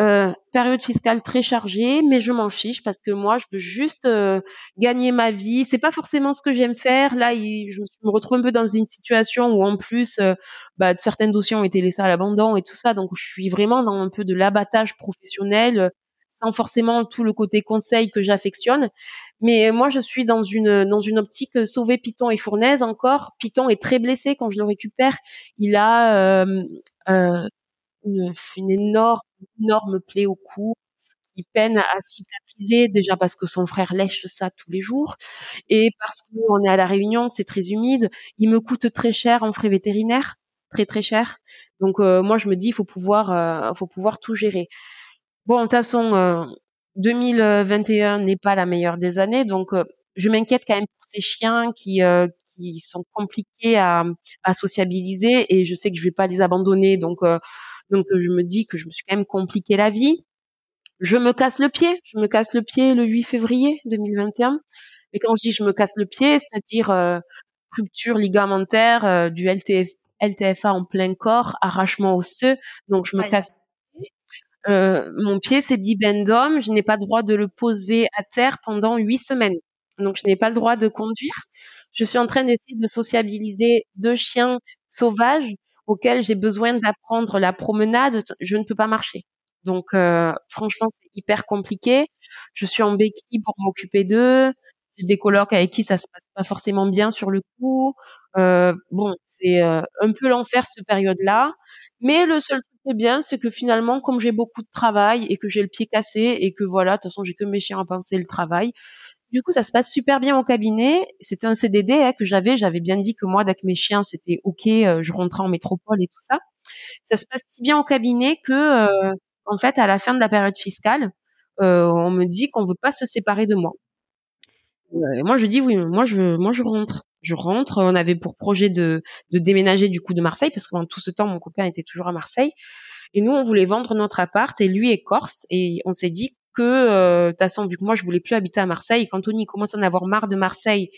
Euh, période fiscale très chargée, mais je m'en fiche parce que moi, je veux juste euh, gagner ma vie. C'est pas forcément ce que j'aime faire. Là, je me retrouve un peu dans une situation où, en plus, euh, bah, certains dossiers ont été laissés à l'abandon et tout ça. Donc, je suis vraiment dans un peu de l'abattage professionnel, sans forcément tout le côté conseil que j'affectionne. Mais moi, je suis dans une dans une optique sauver Python et Fournaise encore. Python est très blessé quand je le récupère. Il a une, une énorme, énorme plaie au cou qui peine à cicatriser déjà parce que son frère lèche ça tous les jours et parce qu'on est à la Réunion, c'est très humide. Il me coûte très cher en frais vétérinaires, très très cher. Donc euh, moi je me dis il faut pouvoir, euh, faut pouvoir tout gérer. Bon de toute façon, 2021 euh, n'est pas la meilleure des années, donc je m'inquiète quand même pour ces chiens qui qui sont compliqués à, à sociabiliser et je sais que je vais pas les abandonner donc donc je me dis que je me suis quand même compliqué la vie. Je me casse le pied. Je me casse le pied le 8 février 2021. Mais quand je dis je me casse le pied, c'est-à-dire euh, rupture ligamentaire euh, du LTF, LTFA en plein corps, arrachement osseux. Donc je me casse le pied. Euh, mon pied c'est bibendum. Je n'ai pas le droit de le poser à terre pendant huit semaines. Donc je n'ai pas le droit de conduire. Je suis en train d'essayer de sociabiliser deux chiens sauvages auquel j'ai besoin d'apprendre la promenade, je ne peux pas marcher. Donc euh, franchement, c'est hyper compliqué. Je suis en béquille pour m'occuper d'eux. J'ai des colocs avec qui ça se passe pas forcément bien sur le coup. Euh, bon, c'est euh, un peu l'enfer cette période-là. Mais le seul truc est bien, c'est que finalement, comme j'ai beaucoup de travail et que j'ai le pied cassé et que voilà, de toute façon, j'ai que mes chiens à penser le travail, du coup, ça se passe super bien au cabinet. C'était un CDD hein, que j'avais. J'avais bien dit que moi, avec mes chiens, c'était OK. Euh, je rentrais en métropole et tout ça. Ça se passe si bien au cabinet que, euh, en fait, à la fin de la période fiscale, euh, on me dit qu'on veut pas se séparer de moi. moi, je dis oui. Moi, je, moi, je rentre. Je rentre. On avait pour projet de, de déménager du coup de Marseille parce que pendant tout ce temps, mon copain était toujours à Marseille. Et nous, on voulait vendre notre appart et lui est corse. Et on s'est dit que euh, de toute façon, vu que moi je voulais plus habiter à Marseille, quand Tony commence à en avoir marre de Marseille,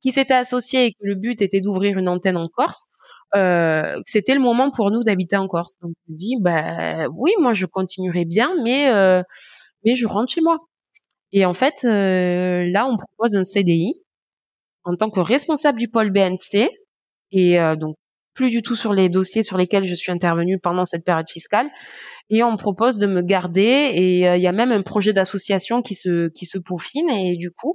qui s'était associé et que le but était d'ouvrir une antenne en Corse, euh, c'était le moment pour nous d'habiter en Corse. Donc je dis, bah oui, moi je continuerai bien, mais euh, mais je rentre chez moi. Et en fait, euh, là, on propose un CDI en tant que responsable du pôle BNC et euh, donc plus du tout sur les dossiers sur lesquels je suis intervenue pendant cette période fiscale. Et on me propose de me garder et euh, il y a même un projet d'association qui se, qui se peaufine et du coup,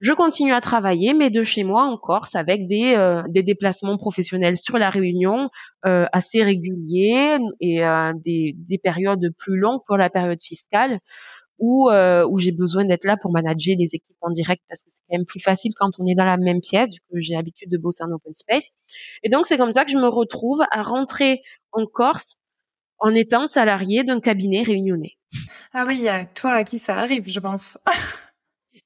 je continue à travailler, mais de chez moi en Corse, avec des, euh, des déplacements professionnels sur la Réunion euh, assez réguliers et des, des périodes plus longues pour la période fiscale où, euh, où j'ai besoin d'être là pour manager les équipes en direct parce que c'est quand même plus facile quand on est dans la même pièce, vu que j'ai l'habitude de bosser en open space. Et donc, c'est comme ça que je me retrouve à rentrer en Corse en étant salarié d'un cabinet réunionnais. Ah oui, toi à qui ça arrive, je pense.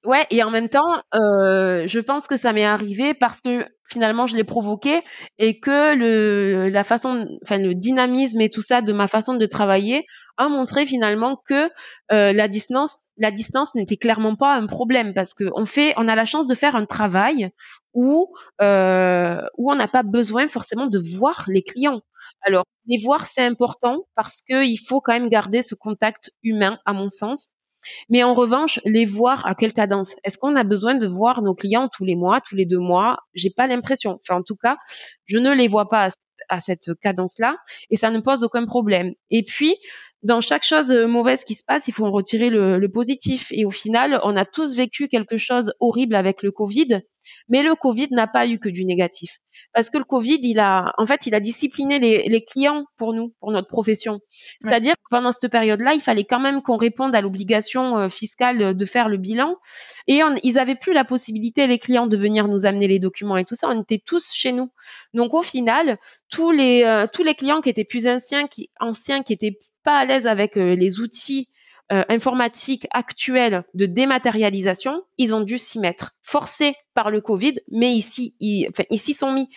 ouais, et en même temps, euh, je pense que ça m'est arrivé parce que finalement je l'ai provoqué et que le la façon, enfin le dynamisme et tout ça de ma façon de travailler a montré finalement que euh, la distance la distance n'était clairement pas un problème parce que on fait on a la chance de faire un travail où euh, où on n'a pas besoin forcément de voir les clients. Alors les voir c'est important parce que il faut quand même garder ce contact humain à mon sens Mais en revanche, les voir à quelle cadence? Est-ce qu'on a besoin de voir nos clients tous les mois, tous les deux mois? J'ai pas l'impression. Enfin, en tout cas, je ne les vois pas à cette cadence-là et ça ne pose aucun problème. Et puis, dans chaque chose euh, mauvaise qui se passe, il faut en retirer le, le, positif. Et au final, on a tous vécu quelque chose horrible avec le Covid, mais le Covid n'a pas eu que du négatif. Parce que le Covid, il a, en fait, il a discipliné les, les clients pour nous, pour notre profession. C'est-à-dire que pendant cette période-là, il fallait quand même qu'on réponde à l'obligation euh, fiscale de faire le bilan. Et on, ils avaient plus la possibilité, les clients, de venir nous amener les documents et tout ça. On était tous chez nous. Donc au final, tous les, euh, tous les clients qui étaient plus anciens, qui, anciens, qui étaient pas à l'aise avec euh, les outils euh, informatiques actuels de dématérialisation, ils ont dû s'y mettre, forcés par le Covid, mais ici, ils, enfin, ils s'y sont mis.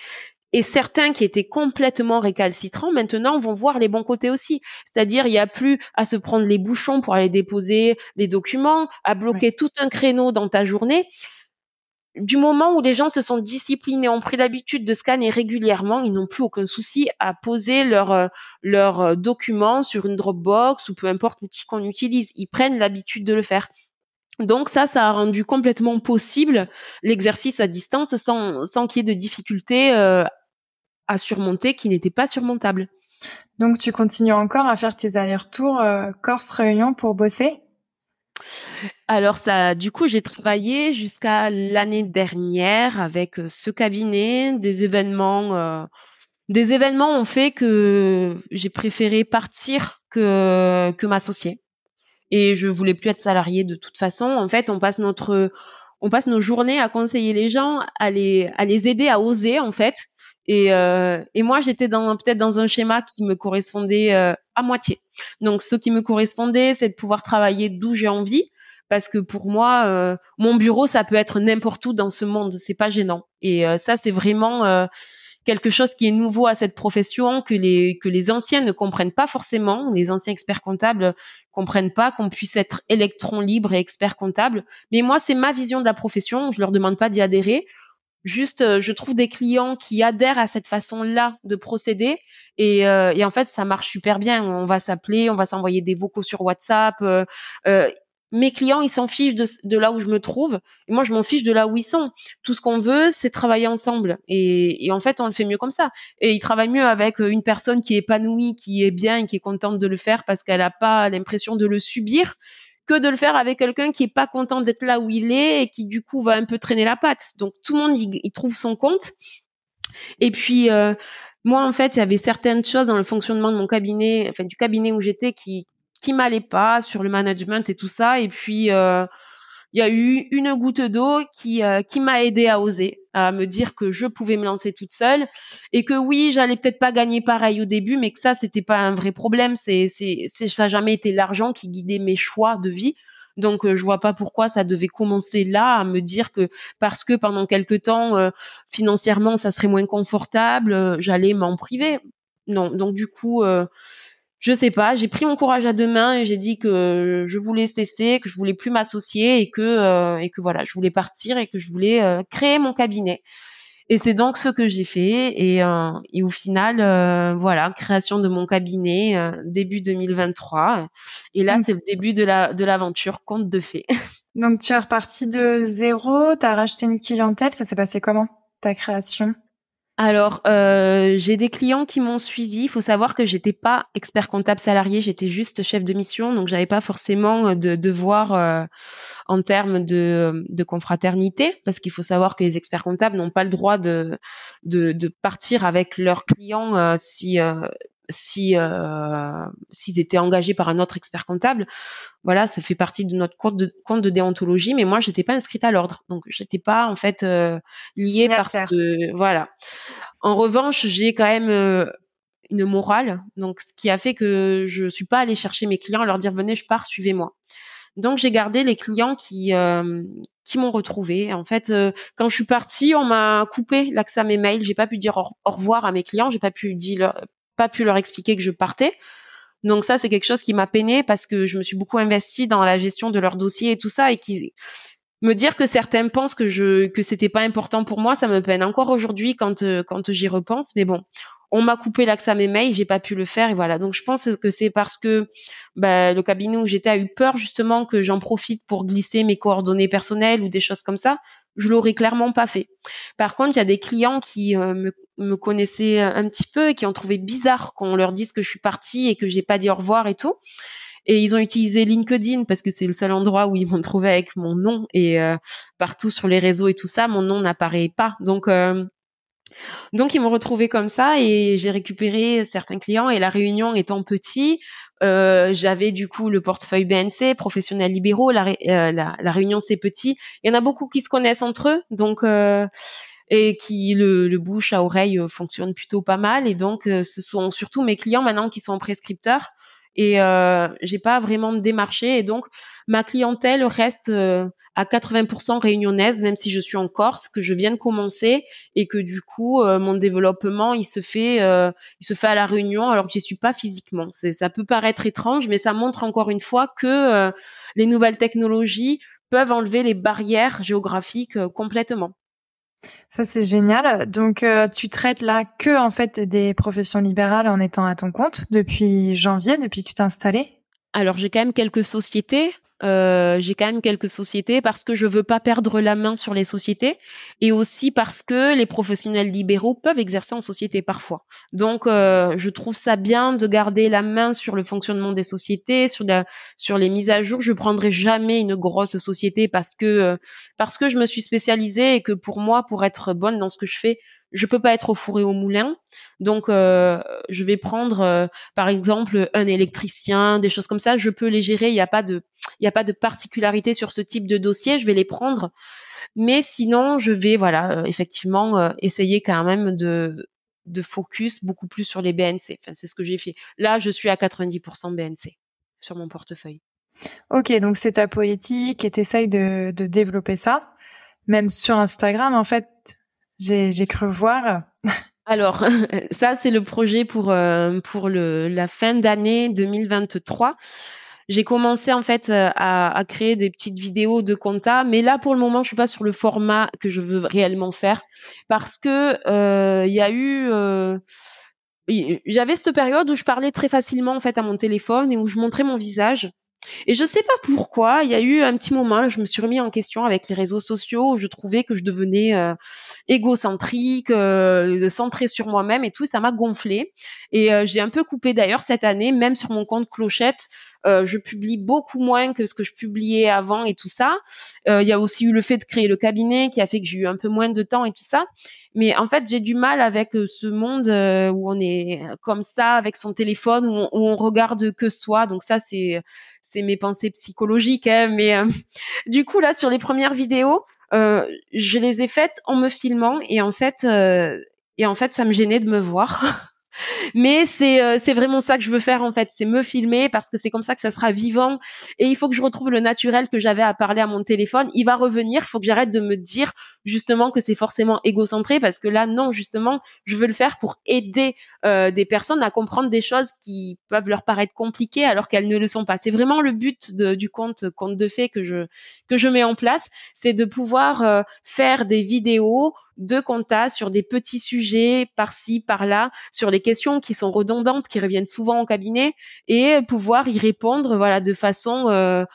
Et certains qui étaient complètement récalcitrants, maintenant, vont voir les bons côtés aussi. C'est-à-dire, il n'y a plus à se prendre les bouchons pour aller déposer les documents, à bloquer tout un créneau dans ta journée du moment où les gens se sont disciplinés, ont pris l'habitude de scanner régulièrement, ils n'ont plus aucun souci à poser leurs euh, leur euh, documents sur une Dropbox ou peu importe l'outil qu'on utilise. Ils prennent l'habitude de le faire. Donc ça, ça a rendu complètement possible l'exercice à distance sans, sans qu'il y ait de difficultés euh, à surmonter qui n'étaient pas surmontables. Donc tu continues encore à faire tes allers-retours Corse-Réunion pour bosser? Alors ça, du coup, j'ai travaillé jusqu'à l'année dernière avec euh, ce cabinet. Des événements, euh, des événements ont fait que j'ai préféré partir que m'associer. Et je voulais plus être salariée de toute façon. En fait, on passe nos journées à conseiller les gens, à les aider à oser en fait. Et, euh, et moi, j'étais dans peut-être dans un schéma qui me correspondait à moitié. Donc, ce qui me correspondait, c'est de pouvoir travailler d'où j'ai envie parce que pour moi, euh, mon bureau, ça peut être n'importe où dans ce monde, c'est pas gênant. Et euh, ça, c'est vraiment euh, quelque chose qui est nouveau à cette profession que les que les anciens ne comprennent pas forcément. Les anciens experts comptables comprennent pas qu'on puisse être électron libre et expert comptable. Mais moi, c'est ma vision de la profession. Je leur demande pas d'y adhérer. Juste, je trouve des clients qui adhèrent à cette façon-là de procéder et, et, en fait, ça marche super bien. On va s'appeler, on va s'envoyer des vocaux sur WhatsApp. Euh, mes clients, ils s'en fichent de, là où je me trouve. Et moi, je m'en fiche de là où ils sont. Tout ce qu'on veut, c'est travailler ensemble. Et, en fait, on le fait mieux comme ça. Et ils travaillent mieux avec euh, une personne qui est épanouie, qui est bien et qui est contente de le faire parce qu'elle n'a pas l'impression de le subir que de le faire avec quelqu'un qui est pas content d'être là où il est et qui du coup va un peu traîner la patte. Donc tout le monde il, trouve son compte. Et puis euh, moi en fait il y avait certaines choses dans le fonctionnement de mon cabinet, enfin du cabinet où j'étais qui qui m'allait pas sur le management et tout ça. Et puis euh, il y a eu une goutte d'eau qui euh, qui m'a aidé à oser, à me dire que je pouvais me lancer toute seule et que oui, j'allais peut-être pas gagner pareil au début, mais que ça c'était pas un vrai problème. C'est c'est c'est ça n'a jamais été l'argent qui guidait mes choix de vie. Donc euh, je vois pas pourquoi ça devait commencer là à me dire que parce que pendant quelque temps financièrement ça serait moins confortable, j'allais m'en priver. Non, donc du coup je sais pas, j'ai pris mon courage à deux mains et j'ai dit que je voulais cesser, que je voulais plus m'associer et que euh, et que voilà, je voulais partir et que je voulais euh, créer mon cabinet. Et c'est donc ce que j'ai fait et, euh, et au final voilà, création de mon cabinet début 2023 et là c'est le début de la de l'aventure conte de fées. Donc tu es reparti de zéro, tu as racheté une clientèle, ça s'est passé comment ta création? Alors, euh, j'ai des clients qui m'ont suivi. Il faut savoir que j'étais pas expert comptable salarié, j'étais juste chef de mission, donc j'avais pas forcément de devoir euh, en termes de, de confraternité, parce qu'il faut savoir que les experts comptables n'ont pas le droit de, de, de partir avec leurs clients euh, si si euh, s'ils étaient engagés par un autre expert comptable. Voilà, ça fait partie de notre compte de, compte de déontologie, mais moi j'étais pas inscrite à l'ordre, donc j'étais pas en fait euh, liée parce que voilà. En revanche, j'ai quand même euh, une morale, donc ce qui a fait que je suis pas allée chercher mes clients, leur dire venez, je pars, suivez-moi. Donc j'ai gardé les clients qui euh, qui m'ont retrouvé. En fait, euh, quand je suis partie, on m'a coupé l'accès à mes mails. J'ai pas pu dire au, revoir à mes clients. J'ai pas pu dire pas pu leur expliquer que je partais. Donc ça, c'est quelque chose qui m'a peiné parce que je me suis beaucoup investie dans la gestion de leurs dossiers et tout ça et qui me dire que certains pensent que je que c'était pas important pour moi, ça me peine encore aujourd'hui quand euh, quand j'y repense. Mais bon, on m'a coupé l'accès à mes mails, j'ai pas pu le faire et voilà. Donc je pense que c'est parce que bah, le cabinet où j'étais a eu peur justement que j'en profite pour glisser mes coordonnées personnelles ou des choses comme ça. Je l'aurais clairement pas fait. Par contre, il y a des clients qui euh, me, me, connaissaient un petit peu et qui ont trouvé bizarre qu'on leur dise que je suis partie et que j'ai pas dit au revoir et tout. Et ils ont utilisé LinkedIn parce que c'est le seul endroit où ils m'ont trouvé avec mon nom et euh, partout sur les réseaux et tout ça, mon nom n'apparaît pas. Donc euh, donc ils m'ont retrouvé comme ça et j'ai récupéré certains clients et la réunion étant petit, euh, j'avais du coup le portefeuille BNC, professionnels libéraux, la, la, la réunion c'est petit. Il y en a beaucoup qui se connaissent entre eux, donc et qui le, le, bouche à oreille fonctionne plutôt pas mal. Et donc ce sont surtout mes clients maintenant qui sont prescripteurs et euh, j'ai pas vraiment démarché et donc ma clientèle reste euh, à 80% réunionnaise même si je suis en Corse que je viens de commencer et que du coup euh, mon développement il se fait euh, il se fait à la Réunion alors que j'y suis pas physiquement. Ça peut paraître étrange mais ça montre encore une fois que les nouvelles technologies peuvent enlever les barrières géographiques complètement ça c'est génial. Donc euh, tu traites là que en fait des professions libérales en étant à ton compte depuis janvier, depuis que tu t'es installé Alors j'ai quand même quelques sociétés euh, j'ai quand même quelques sociétés parce que je veux pas perdre la main sur les sociétés et aussi parce que les professionnels libéraux peuvent exercer en société parfois. Donc, euh, je trouve ça bien de garder la main sur le fonctionnement des sociétés, sur la, sur les mises à jour. Je prendrai jamais une grosse société parce que euh, parce que je me suis spécialisée et que pour moi, pour être bonne dans ce que je fais, je peux pas être au four et au moulin. Donc, euh, je vais prendre, euh, par exemple, un électricien, des choses comme ça. Je peux les gérer. Il n'y a pas de, il a pas de particularité sur ce type de dossier. Je vais les prendre. Mais sinon, je vais, voilà, euh, effectivement, essayer quand même de, de focus beaucoup plus sur les BNC. Enfin, c'est ce que j'ai fait. Là, je suis à 90% BNC sur mon portefeuille. Ok, donc c'est ta politique et t'essayes de, de développer ça. Même sur Instagram, en fait, j'ai cru voir. Alors, ça, c'est le projet pour, euh, pour le, la fin d'année 2023. J'ai commencé en fait euh, à, à, créer des petites vidéos de compta, mais là pour le moment je suis pas sur le format que je veux réellement faire parce que euh, il y a eu j'avais cette période où je parlais très facilement en fait à mon téléphone et où je montrais mon visage et je sais pas pourquoi, il y a eu un petit moment, je me suis remis en question avec les réseaux sociaux, où je trouvais que je devenais euh, égocentrique, euh, centrée sur moi-même et tout, ça m'a gonflé. Et euh, j'ai un peu coupé d'ailleurs cette année, même sur mon compte Clochette, euh, je publie beaucoup moins que ce que je publiais avant et tout ça. Euh, il y a aussi eu le fait de créer le cabinet qui a fait que j'ai eu un peu moins de temps et tout ça. Mais en fait, j'ai du mal avec euh, ce monde où on est comme ça avec son téléphone, où on, regarde que soi. Donc ça, c'est c'est mes pensées psychologiques. Hein. mais du coup, là, sur les premières vidéos, je les ai faites en me filmant et en fait, et en fait, ça me gênait de me voir. Mais c'est euh, c'est vraiment ça que je veux faire en fait, c'est me filmer parce que c'est comme ça que ça sera vivant et il faut que je retrouve le naturel que j'avais à parler à mon téléphone. Il va revenir, il faut que j'arrête de me dire justement que c'est forcément égocentré parce que là non, justement, je veux le faire pour aider euh, des personnes à comprendre des choses qui peuvent leur paraître compliquées alors qu'elles ne le sont pas. C'est vraiment le but de, du compte compte de fait que je que je mets en place, c'est de pouvoir euh, faire des vidéos de compta sur des petits sujets par-ci, par-là, sur les questions qui sont redondantes, qui reviennent souvent au cabinet, et pouvoir y répondre, voilà, de façon euh,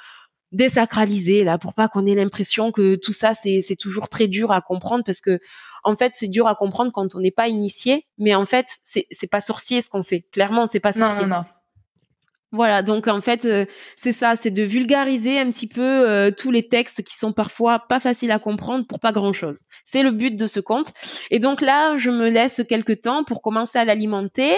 désacralisée, là, pour pas qu'on ait l'impression que tout ça c'est toujours très dur à comprendre, parce que en fait c'est dur à comprendre quand on n'est pas initié, mais en fait c'est c'est pas sorcier ce qu'on fait. Clairement, c'est pas sorcier. Non, non, non. Voilà, donc en fait, euh, c'est ça, c'est de vulgariser un petit peu euh, tous les textes qui sont parfois pas faciles à comprendre pour pas grand-chose. C'est le but de ce compte. Et donc là, je me laisse quelques temps pour commencer à l'alimenter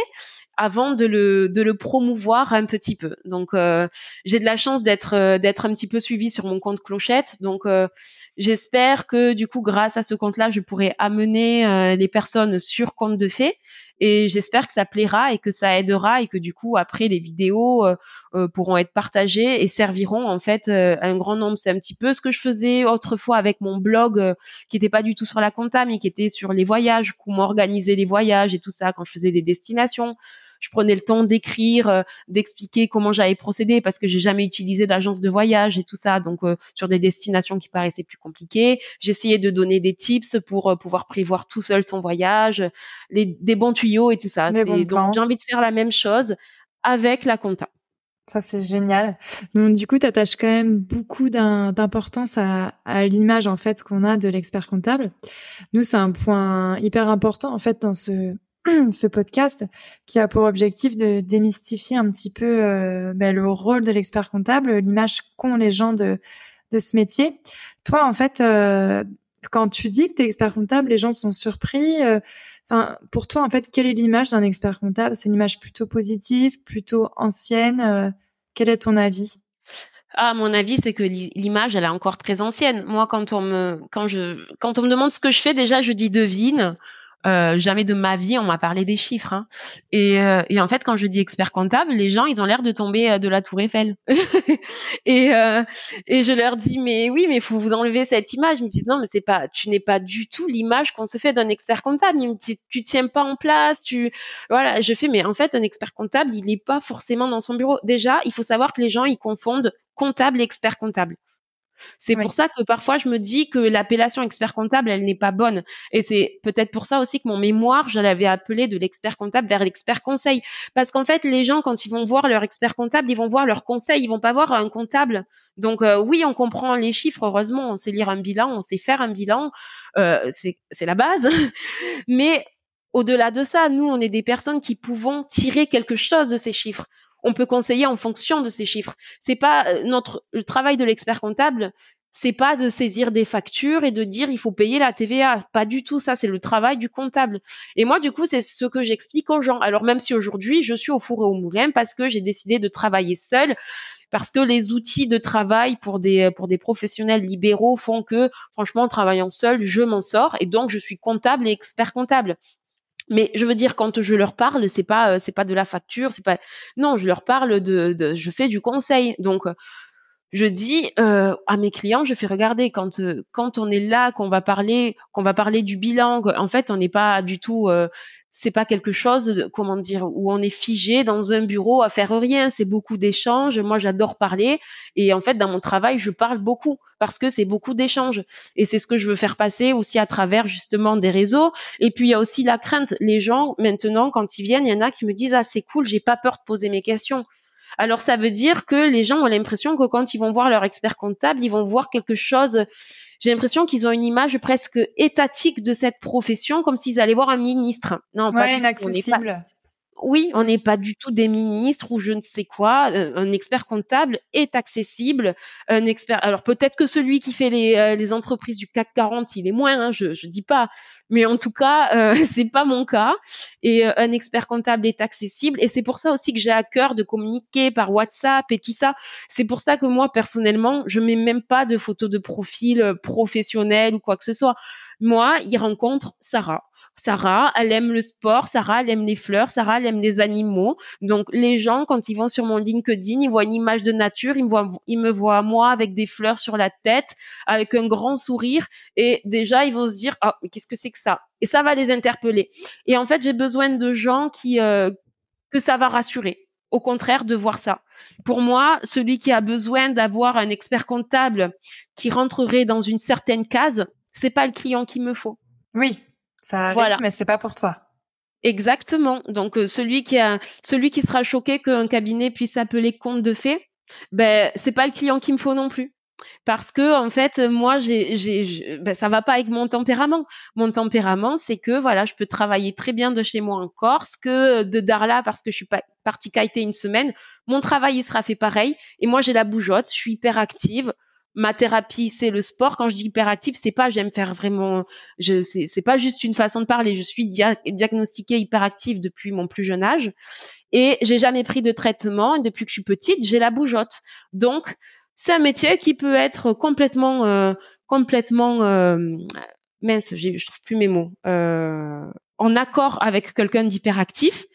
avant de le, de le promouvoir un petit peu. Donc euh, j'ai de la chance d'être d'être un petit peu suivie sur mon compte Clochette. Donc j'espère que du coup, grâce à ce compte-là, je pourrai amener les personnes sur compte de fait et j'espère que ça plaira et que ça aidera et que du coup après les vidéos euh, euh, pourront être partagées et serviront en fait euh, un grand nombre. C'est un petit peu ce que je faisais autrefois avec mon blog qui n'était pas du tout sur la compta mais qui était sur les voyages, comment organiser les voyages et tout ça quand je faisais des destinations. Je prenais le temps d'écrire, euh, d'expliquer comment j'avais procédé parce que j'ai jamais utilisé d'agence de voyage et tout ça. Donc euh, sur des destinations qui paraissaient plus compliquées, j'essayais de donner des tips pour pouvoir prévoir tout seul son voyage, les, des bons tuyaux et tout ça. donc j'ai envie de faire la même chose avec la compta. Ça, c'est génial. Donc, du coup, tu attaches quand même beaucoup d'importance à, à l'image, en fait, qu'on a de l'expert comptable. Nous, c'est un point hyper important, en fait, dans ce, ce podcast, qui a pour objectif de démystifier un petit peu euh, ben, le rôle de l'expert comptable, l'image qu'ont les gens de, ce métier. Toi, en fait, euh, quand tu dis que tu es expert comptable, les gens sont surpris. Euh, pour toi, en fait, quelle est l'image d'un expert comptable? C'est une image plutôt positive, plutôt ancienne Quel est ton avis? Ah, mon avis, c'est que l'image, elle est encore très ancienne. Moi, quand on me, quand je, quand on me demande ce que je fais, déjà, je dis devine. Euh, jamais de ma vie on m'a parlé des chiffres. Hein. Et, euh, et, en fait, quand je dis expert comptable, les gens ils ont l'air de tomber euh, de la tour Eiffel. et, euh, et je leur dis mais oui, mais faut vous enlever cette image. Ils me disent non, mais c'est pas, tu n'es pas du tout l'image qu'on se fait d'un expert comptable. Ils me disent tu tiens pas en place, tu voilà. Je fais mais en fait un expert comptable il n'est pas forcément dans son bureau. Déjà, il faut savoir que les gens ils confondent comptable et expert comptable. C'est pour ça que parfois je me dis que l'appellation expert comptable, elle n'est pas bonne. Et c'est peut-être pour ça aussi que mon mémoire, je l'avais appelé de l'expert comptable vers l'expert conseil. Parce qu'en fait, les gens, quand ils vont voir leur expert comptable, ils vont voir leur conseil, ils vont pas voir un comptable. Donc euh, oui, on comprend les chiffres, heureusement, on sait lire un bilan, on sait faire un bilan, euh, c'est la base. Mais au-delà de ça, nous, on est des personnes qui pouvons tirer quelque chose de ces chiffres on peut conseiller en fonction de ces chiffres. C'est pas euh, notre le travail de l'expert comptable, c'est pas de saisir des factures et de dire il faut payer la TVA. Pas du tout ça, c'est le travail du comptable. Et moi, du coup, c'est ce que j'explique aux gens. Alors même si aujourd'hui, je suis au four et au moulin parce que j'ai décidé de travailler seule, parce que les outils de travail pour des pour des professionnels libéraux font que, franchement, en travaillant seul, je m'en sors et donc je suis comptable et expert comptable. Mais je veux dire, quand je leur parle, c'est pas euh, c'est pas de la facture, c'est pas non, je leur parle de, je fais du conseil. Donc je dis euh, à mes clients, je fais regarder quand euh, quand on est là, qu'on va parler qu'on va parler du bilan. En fait, on n'est pas du tout c'est pas quelque chose, comment dire, où on est figé dans un bureau à faire rien. C'est beaucoup d'échanges. Moi, j'adore parler. Et en fait, dans mon travail, je parle beaucoup parce que c'est beaucoup d'échanges. Et c'est ce que je veux faire passer aussi à travers justement des réseaux. Et puis, il y a aussi la crainte. Les gens, maintenant, quand ils viennent, il y en a qui me disent, ah, c'est cool, j'ai pas peur de poser mes questions. Alors ça veut dire que les gens ont l'impression que quand ils vont voir leur expert comptable, ils vont voir quelque chose j'ai l'impression qu'ils ont une image presque étatique de cette profession, comme s'ils allaient voir un ministre. Non, pas inaccessible oui, on n'est pas du tout des ministres ou je ne sais quoi. Euh, un expert comptable est accessible. Un expert. Alors peut-être que celui qui fait les, euh, entreprises du CAC 40, il est moins. Hein, je je dis pas, mais en tout cas, euh, c'est pas mon cas. Et euh, un expert comptable est accessible. Et c'est pour ça aussi que j'ai à cœur de communiquer par WhatsApp et tout ça. C'est pour ça que moi personnellement, je mets même pas de photos de profil professionnel ou quoi que ce soit. Moi, il rencontre Sarah. Sarah, elle aime le sport, Sarah, elle aime les fleurs, Sarah, elle aime les animaux. Donc, les gens, quand ils vont sur mon LinkedIn, ils voient une image de nature, ils me voient, ils me voient moi avec des fleurs sur la tête, avec un grand sourire. Et déjà, ils vont se dire, ah, mais qu'est-ce que c'est que ça? Et ça va les interpeller. Et en fait, j'ai besoin de gens qui, euh, que ça va rassurer au contraire de voir ça. Pour moi, celui qui a besoin d'avoir un expert comptable qui rentrerait dans une certaine case, c'est pas le client qu'il me faut. Oui, ça arrive, mais c'est pas pour toi. Exactement. Donc euh, celui qui a, celui qui sera choqué qu'un cabinet puisse appeler compte de fait, ben c'est pas le client qu'il me faut non plus. Parce que en fait, moi, j'ai, j'ai, ben, ça va pas avec mon tempérament. Mon tempérament, c'est que voilà, je peux travailler très bien de chez moi en Corse, que de Darla parce que je suis pas partie kiter une semaine. Mon travail il sera fait pareil. Et moi, j'ai la bougeotte, je suis hyper active ma thérapie c'est le sport. Quand je dis hyperactive c'est pas j'aime faire vraiment je c'est pas juste une façon de parler. Je suis diagnostiquée hyperactive depuis mon plus jeune âge et j'ai jamais pris de traitement. Depuis que je suis petite j'ai la bougeotte. Donc c'est un métier qui peut être complètement euh, complètement euh, mince je trouve plus mes mots euh, en accord avec quelqu'un d'hyperactif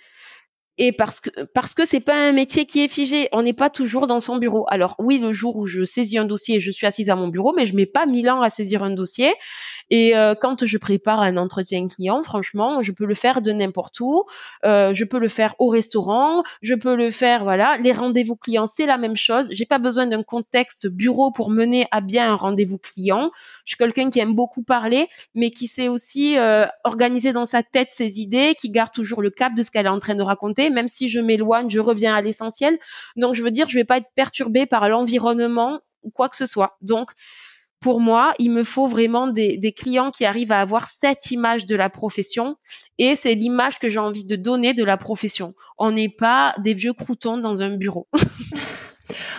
et parce que parce que c'est pas un métier qui est figé. On n'est pas toujours dans son bureau. Alors oui, le jour où je saisis un dossier, je suis assise à mon bureau, mais je mets pas mille ans à saisir un dossier. Et euh, quand je prépare un entretien client, franchement, je peux le faire de n'importe où. Euh, je peux le faire au restaurant. Je peux le faire, voilà. Les rendez-vous clients, c'est la même chose. J'ai pas besoin d'un contexte bureau pour mener à bien un rendez-vous client. Je suis quelqu'un qui aime beaucoup parler, mais qui sait aussi euh, organiser dans sa tête ses idées, qui garde toujours le cap de ce qu'elle est en train de raconter même si je m'éloigne, je reviens à l'essentiel. Donc, je veux dire, je vais pas être perturbée par l'environnement ou quoi que ce soit. Donc, pour moi, il me faut vraiment des, clients qui arrivent à avoir cette image de la profession et c'est l'image que j'ai envie de donner de la profession. On n'est pas des vieux croutons dans un bureau.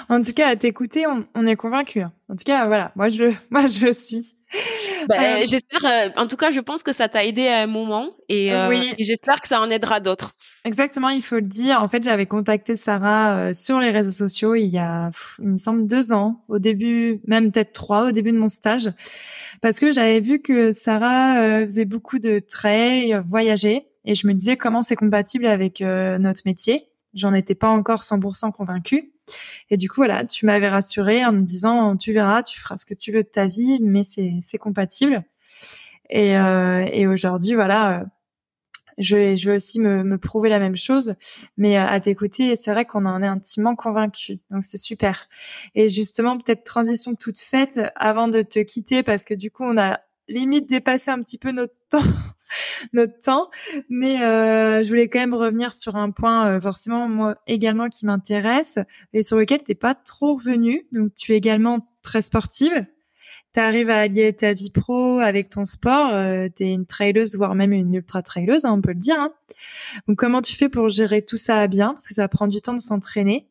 en tout cas, à t'écouter, on, on est convaincu. En tout cas, voilà, moi je, moi je le suis. Bah, euh, j'espère, euh, en tout cas, je pense que ça t'a aidé à un moment et, euh, et j'espère que ça en aidera d'autres. Exactement, il faut le dire. En fait, j'avais contacté Sarah sur les réseaux sociaux il y a, il me semble, deux ans, au début, même peut-être trois, au début de mon stage, parce que j'avais vu que Sarah faisait beaucoup de trail, voyager, et je me disais comment c'est compatible avec notre métier. J'en étais pas encore 100% convaincue. Et du coup, voilà, tu m'avais rassurée en me disant, tu verras, tu feras ce que tu veux de ta vie, mais c'est, compatible. Et, euh, et aujourd'hui, voilà, euh, je vais, je vais aussi me, me prouver la même chose. Mais euh, à t'écouter, c'est vrai qu'on en est intimement convaincu. Donc c'est super. Et justement, peut-être transition toute faite avant de te quitter, parce que du coup, on a limite dépassé un petit peu notre temps notre temps. Mais euh, je voulais quand même revenir sur un point euh, forcément moi également qui m'intéresse et sur lequel t'es pas trop revenu. Donc tu es également très sportive. Tu arrives à allier ta vie pro avec ton sport. Euh, tu es une traileuse, voire même une ultra traileuse, hein, on peut le dire. Hein. Donc comment tu fais pour gérer tout ça à bien? Parce que ça prend du temps de s'entraîner.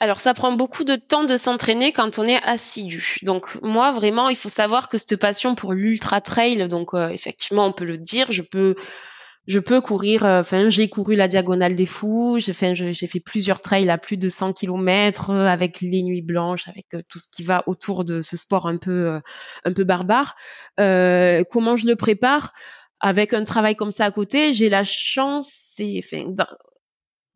Alors, ça prend beaucoup de temps de s'entraîner quand on est assidu. Donc, moi, vraiment, il faut savoir que cette passion pour l'ultra trail, donc euh, effectivement, on peut le dire, je peux, je peux courir. Euh, enfin, j'ai couru la diagonale des fous. J'ai fait, fait plusieurs trails à plus de 100 km euh, avec les nuits blanches, avec tout ce qui va autour de ce sport un peu, un peu barbare. comment je le prépare? avec un travail comme ça à côté, j'ai la chance,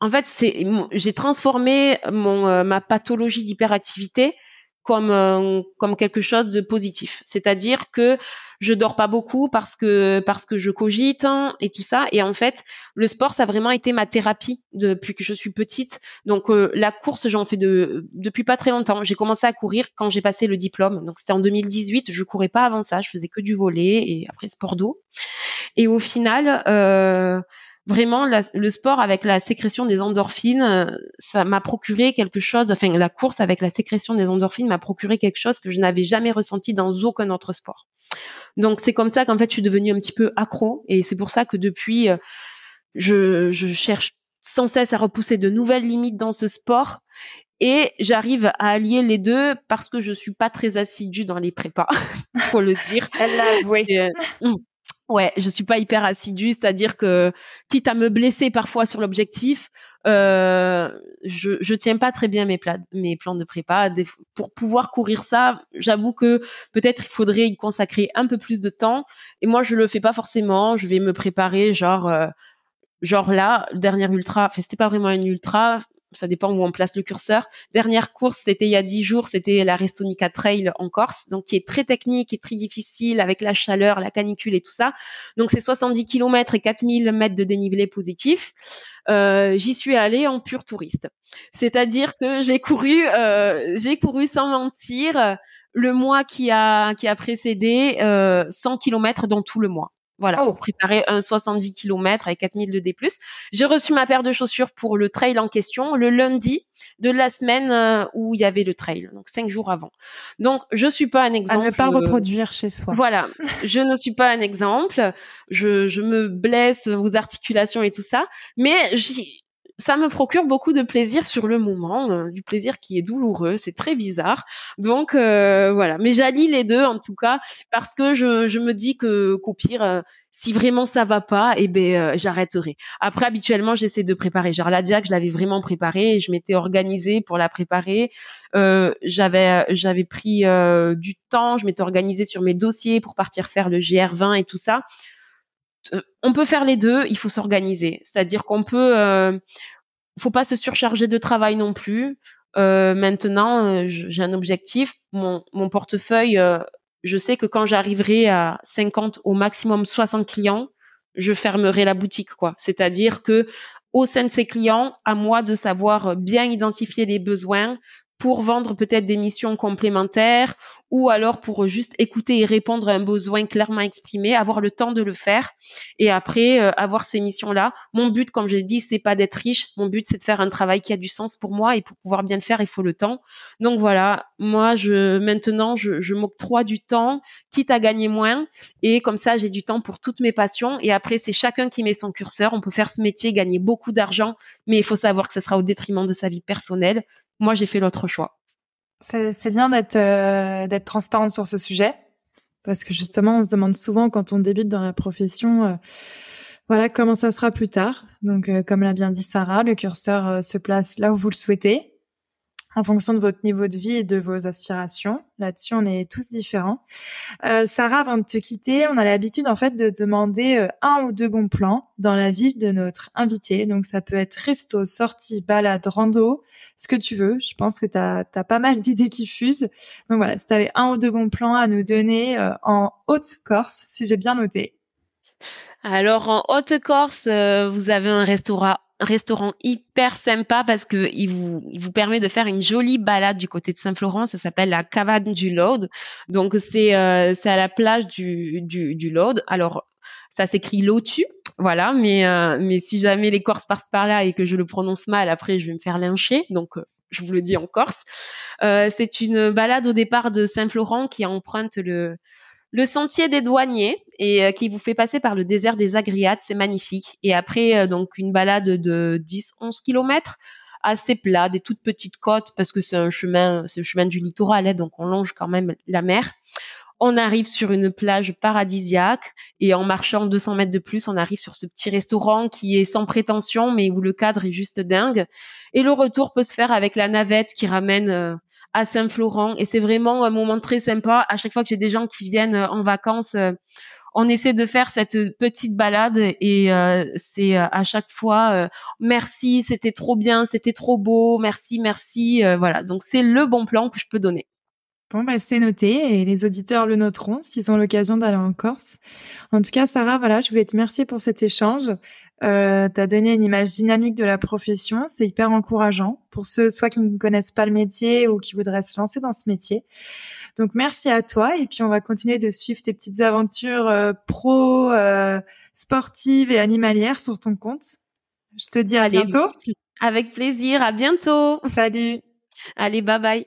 en fait, c'est j'ai transformé mon euh, ma pathologie d'hyperactivité comme euh, comme quelque chose de positif. C'est-à-dire que je dors pas beaucoup parce que parce que je cogite hein, et tout ça. Et en fait, le sport, ça a vraiment été ma thérapie depuis que je suis petite. Donc euh, la course, j'en fais de depuis pas très longtemps. J'ai commencé à courir quand j'ai passé le diplôme. Donc c'était en 2018. Je courais pas avant ça. Je faisais que du volet et après sport d'eau. Et au final. Euh, vraiment le sport avec la sécrétion des endorphines, euh, ça m'a procuré quelque chose, enfin la course avec la sécrétion des endorphines m'a procuré quelque chose que je n'avais jamais ressenti dans aucun autre sport. Donc c'est comme ça qu'en fait je suis devenue un petit peu accro et c'est pour ça que depuis euh, je, je cherche sans cesse à repousser de nouvelles limites dans ce sport et j'arrive à allier les deux parce que je suis pas très assidue dans les prépas, faut le dire. Elle l'a avoué. Euh, hum. Ouais, je suis pas hyper assidue, c'est-à-dire que quitte à me blesser parfois sur l'objectif, euh, je tiens pas très bien mes plans de prépa. Pour pouvoir courir ça, j'avoue que peut-être il faudrait y consacrer un peu plus de temps. Et moi, je le fais pas forcément. Je vais me préparer, genre euh, genre là, dernière ultra. Enfin, c'était pas vraiment une ultra ça dépend où on place le curseur. Dernière course, c'était il y a dix jours, c'était la Restonica Trail en Corse, donc qui est très technique et très difficile avec la chaleur, la canicule et tout ça. Donc c'est 70 km et 4000 mètres de dénivelé positif. Euh, j'y suis allée en pur touriste. C'est-à-dire que j'ai couru, euh, j'ai couru sans mentir le mois qui a qui a précédé euh, 100 km dans tout le mois. Voilà, oh. pour préparer un 70 km avec 4000 de D+. J'ai reçu ma paire de chaussures pour le trail en question le lundi de la semaine euh, où il y avait le trail, donc cinq jours avant. Donc, je suis pas un exemple. À ne pas reproduire chez soi. Voilà, je ne suis pas un exemple. Je, je me blesse aux articulations et tout ça, mais ça me procure beaucoup de plaisir sur le moment, euh, du plaisir qui est douloureux, c'est très bizarre. Donc euh, voilà, mais j'allie les deux en tout cas parce que je, je me dis que qu'au pire, euh, si vraiment ça va pas, eh ben j'arrêterai. Après habituellement j'essaie de préparer. Genre la diag, je l'avais vraiment préparée je m'étais organisée pour la préparer. j'avais j'avais pris du temps, je m'étais organisée sur mes dossiers pour partir faire le GR20 et tout ça on peut faire les deux, il faut s'organiser. C'est-à-dire qu'on peut, euh, faut pas se surcharger de travail non plus. Euh, maintenant, euh, j'ai un objectif. Mon, portefeuille, euh, je sais que quand j'arriverai à 50 au maximum 60 clients, je fermerai la boutique. C'est-à-dire que au sein de ces clients, à moi de savoir bien identifier les besoins, pour vendre peut-être des missions complémentaires ou alors pour juste écouter et répondre à un besoin clairement exprimé, avoir le temps de le faire et après euh, avoir ces missions-là. Mon but, comme j'ai dit, c'est pas d'être riche. Mon but, c'est de faire un travail qui a du sens pour moi et pour pouvoir bien le faire, il faut le temps. Donc voilà, moi, je maintenant, je, je m'octroie du temps, quitte à gagner moins et comme ça, j'ai du temps pour toutes mes passions. Et après, c'est chacun qui met son curseur. On peut faire ce métier, gagner beaucoup d'argent, mais il faut savoir que ce sera au détriment de sa vie personnelle. Moi, j'ai fait l'autre choix. C'est bien d'être euh, transparente sur ce sujet parce que justement, on se demande souvent quand on débute dans la profession, euh, voilà comment ça sera plus tard. Donc, euh, comme l'a bien dit Sarah, le curseur se place là où vous le souhaitez en fonction de votre niveau de vie et de vos aspirations. Là-dessus, on est tous différents. Euh, Sarah, avant de te quitter, on a l'habitude en fait de demander euh, un ou deux bons plans dans la vie de notre invité. Donc ça peut être resto, sortie, balade, rando, ce que tu veux. Je pense que tu as, pas mal d'idées qui fusent. Donc voilà, si tu avais un ou deux bons plans à nous donner euh, en Haute-Corse, si j'ai bien noté. Alors en Haute-Corse, vous avez un restaurant restaurant hyper sympa parce que il vous, permet de faire une jolie balade du côté de Saint-Florent. Ça s'appelle la Cabane du Lode. Donc c'est euh, c'est à la plage du du, du Lode. Alors ça s'écrit Lotu. Voilà, mais euh, mais si jamais les Corses passent par là et que je le prononce mal, après je vais me faire lyncher. Donc euh, je vous le dis en Corse. c'est une balade au départ de Saint-Florent qui emprunte le le sentier des douaniers et euh, qui vous fait passer par le désert des Agriates, c'est magnifique. Et après euh, donc une balade de 10-11 kilomètres assez plat, des toutes petites côtes parce que c'est un chemin, c'est le chemin du littoral, hein, donc on longe quand même la mer. On arrive sur une plage paradisiaque et en marchant 200 mètres de plus, on arrive sur ce petit restaurant qui est sans prétention mais où le cadre est juste dingue. Et le retour peut se faire avec la navette qui ramène euh, à Saint-Florent. Et c'est vraiment un moment très sympa. À chaque fois que j'ai des gens qui viennent euh, en vacances, euh, on essaie de faire cette petite balade et euh, c'est à chaque fois merci, c'était trop bien, c'était trop beau, merci, merci. voilà, donc c'est le bon plan que je peux donner. Bon, bah, c'est noté et les auditeurs le noteront s'ils ont l'occasion d'aller en Corse. En tout cas, Sarah, voilà, je voulais te remercier pour cet échange. Euh, tu as donné une image dynamique de la profession. C'est hyper encourageant pour ceux soit qui ne connaissent pas le métier ou qui voudraient se lancer dans ce métier. Donc, merci à toi. Et puis, on va continuer de suivre tes petites aventures euh, pro, euh, sportives et animalières sur ton compte. Je te dis à bientôt. Avec plaisir. À bientôt. Salut. Allez, bye bye.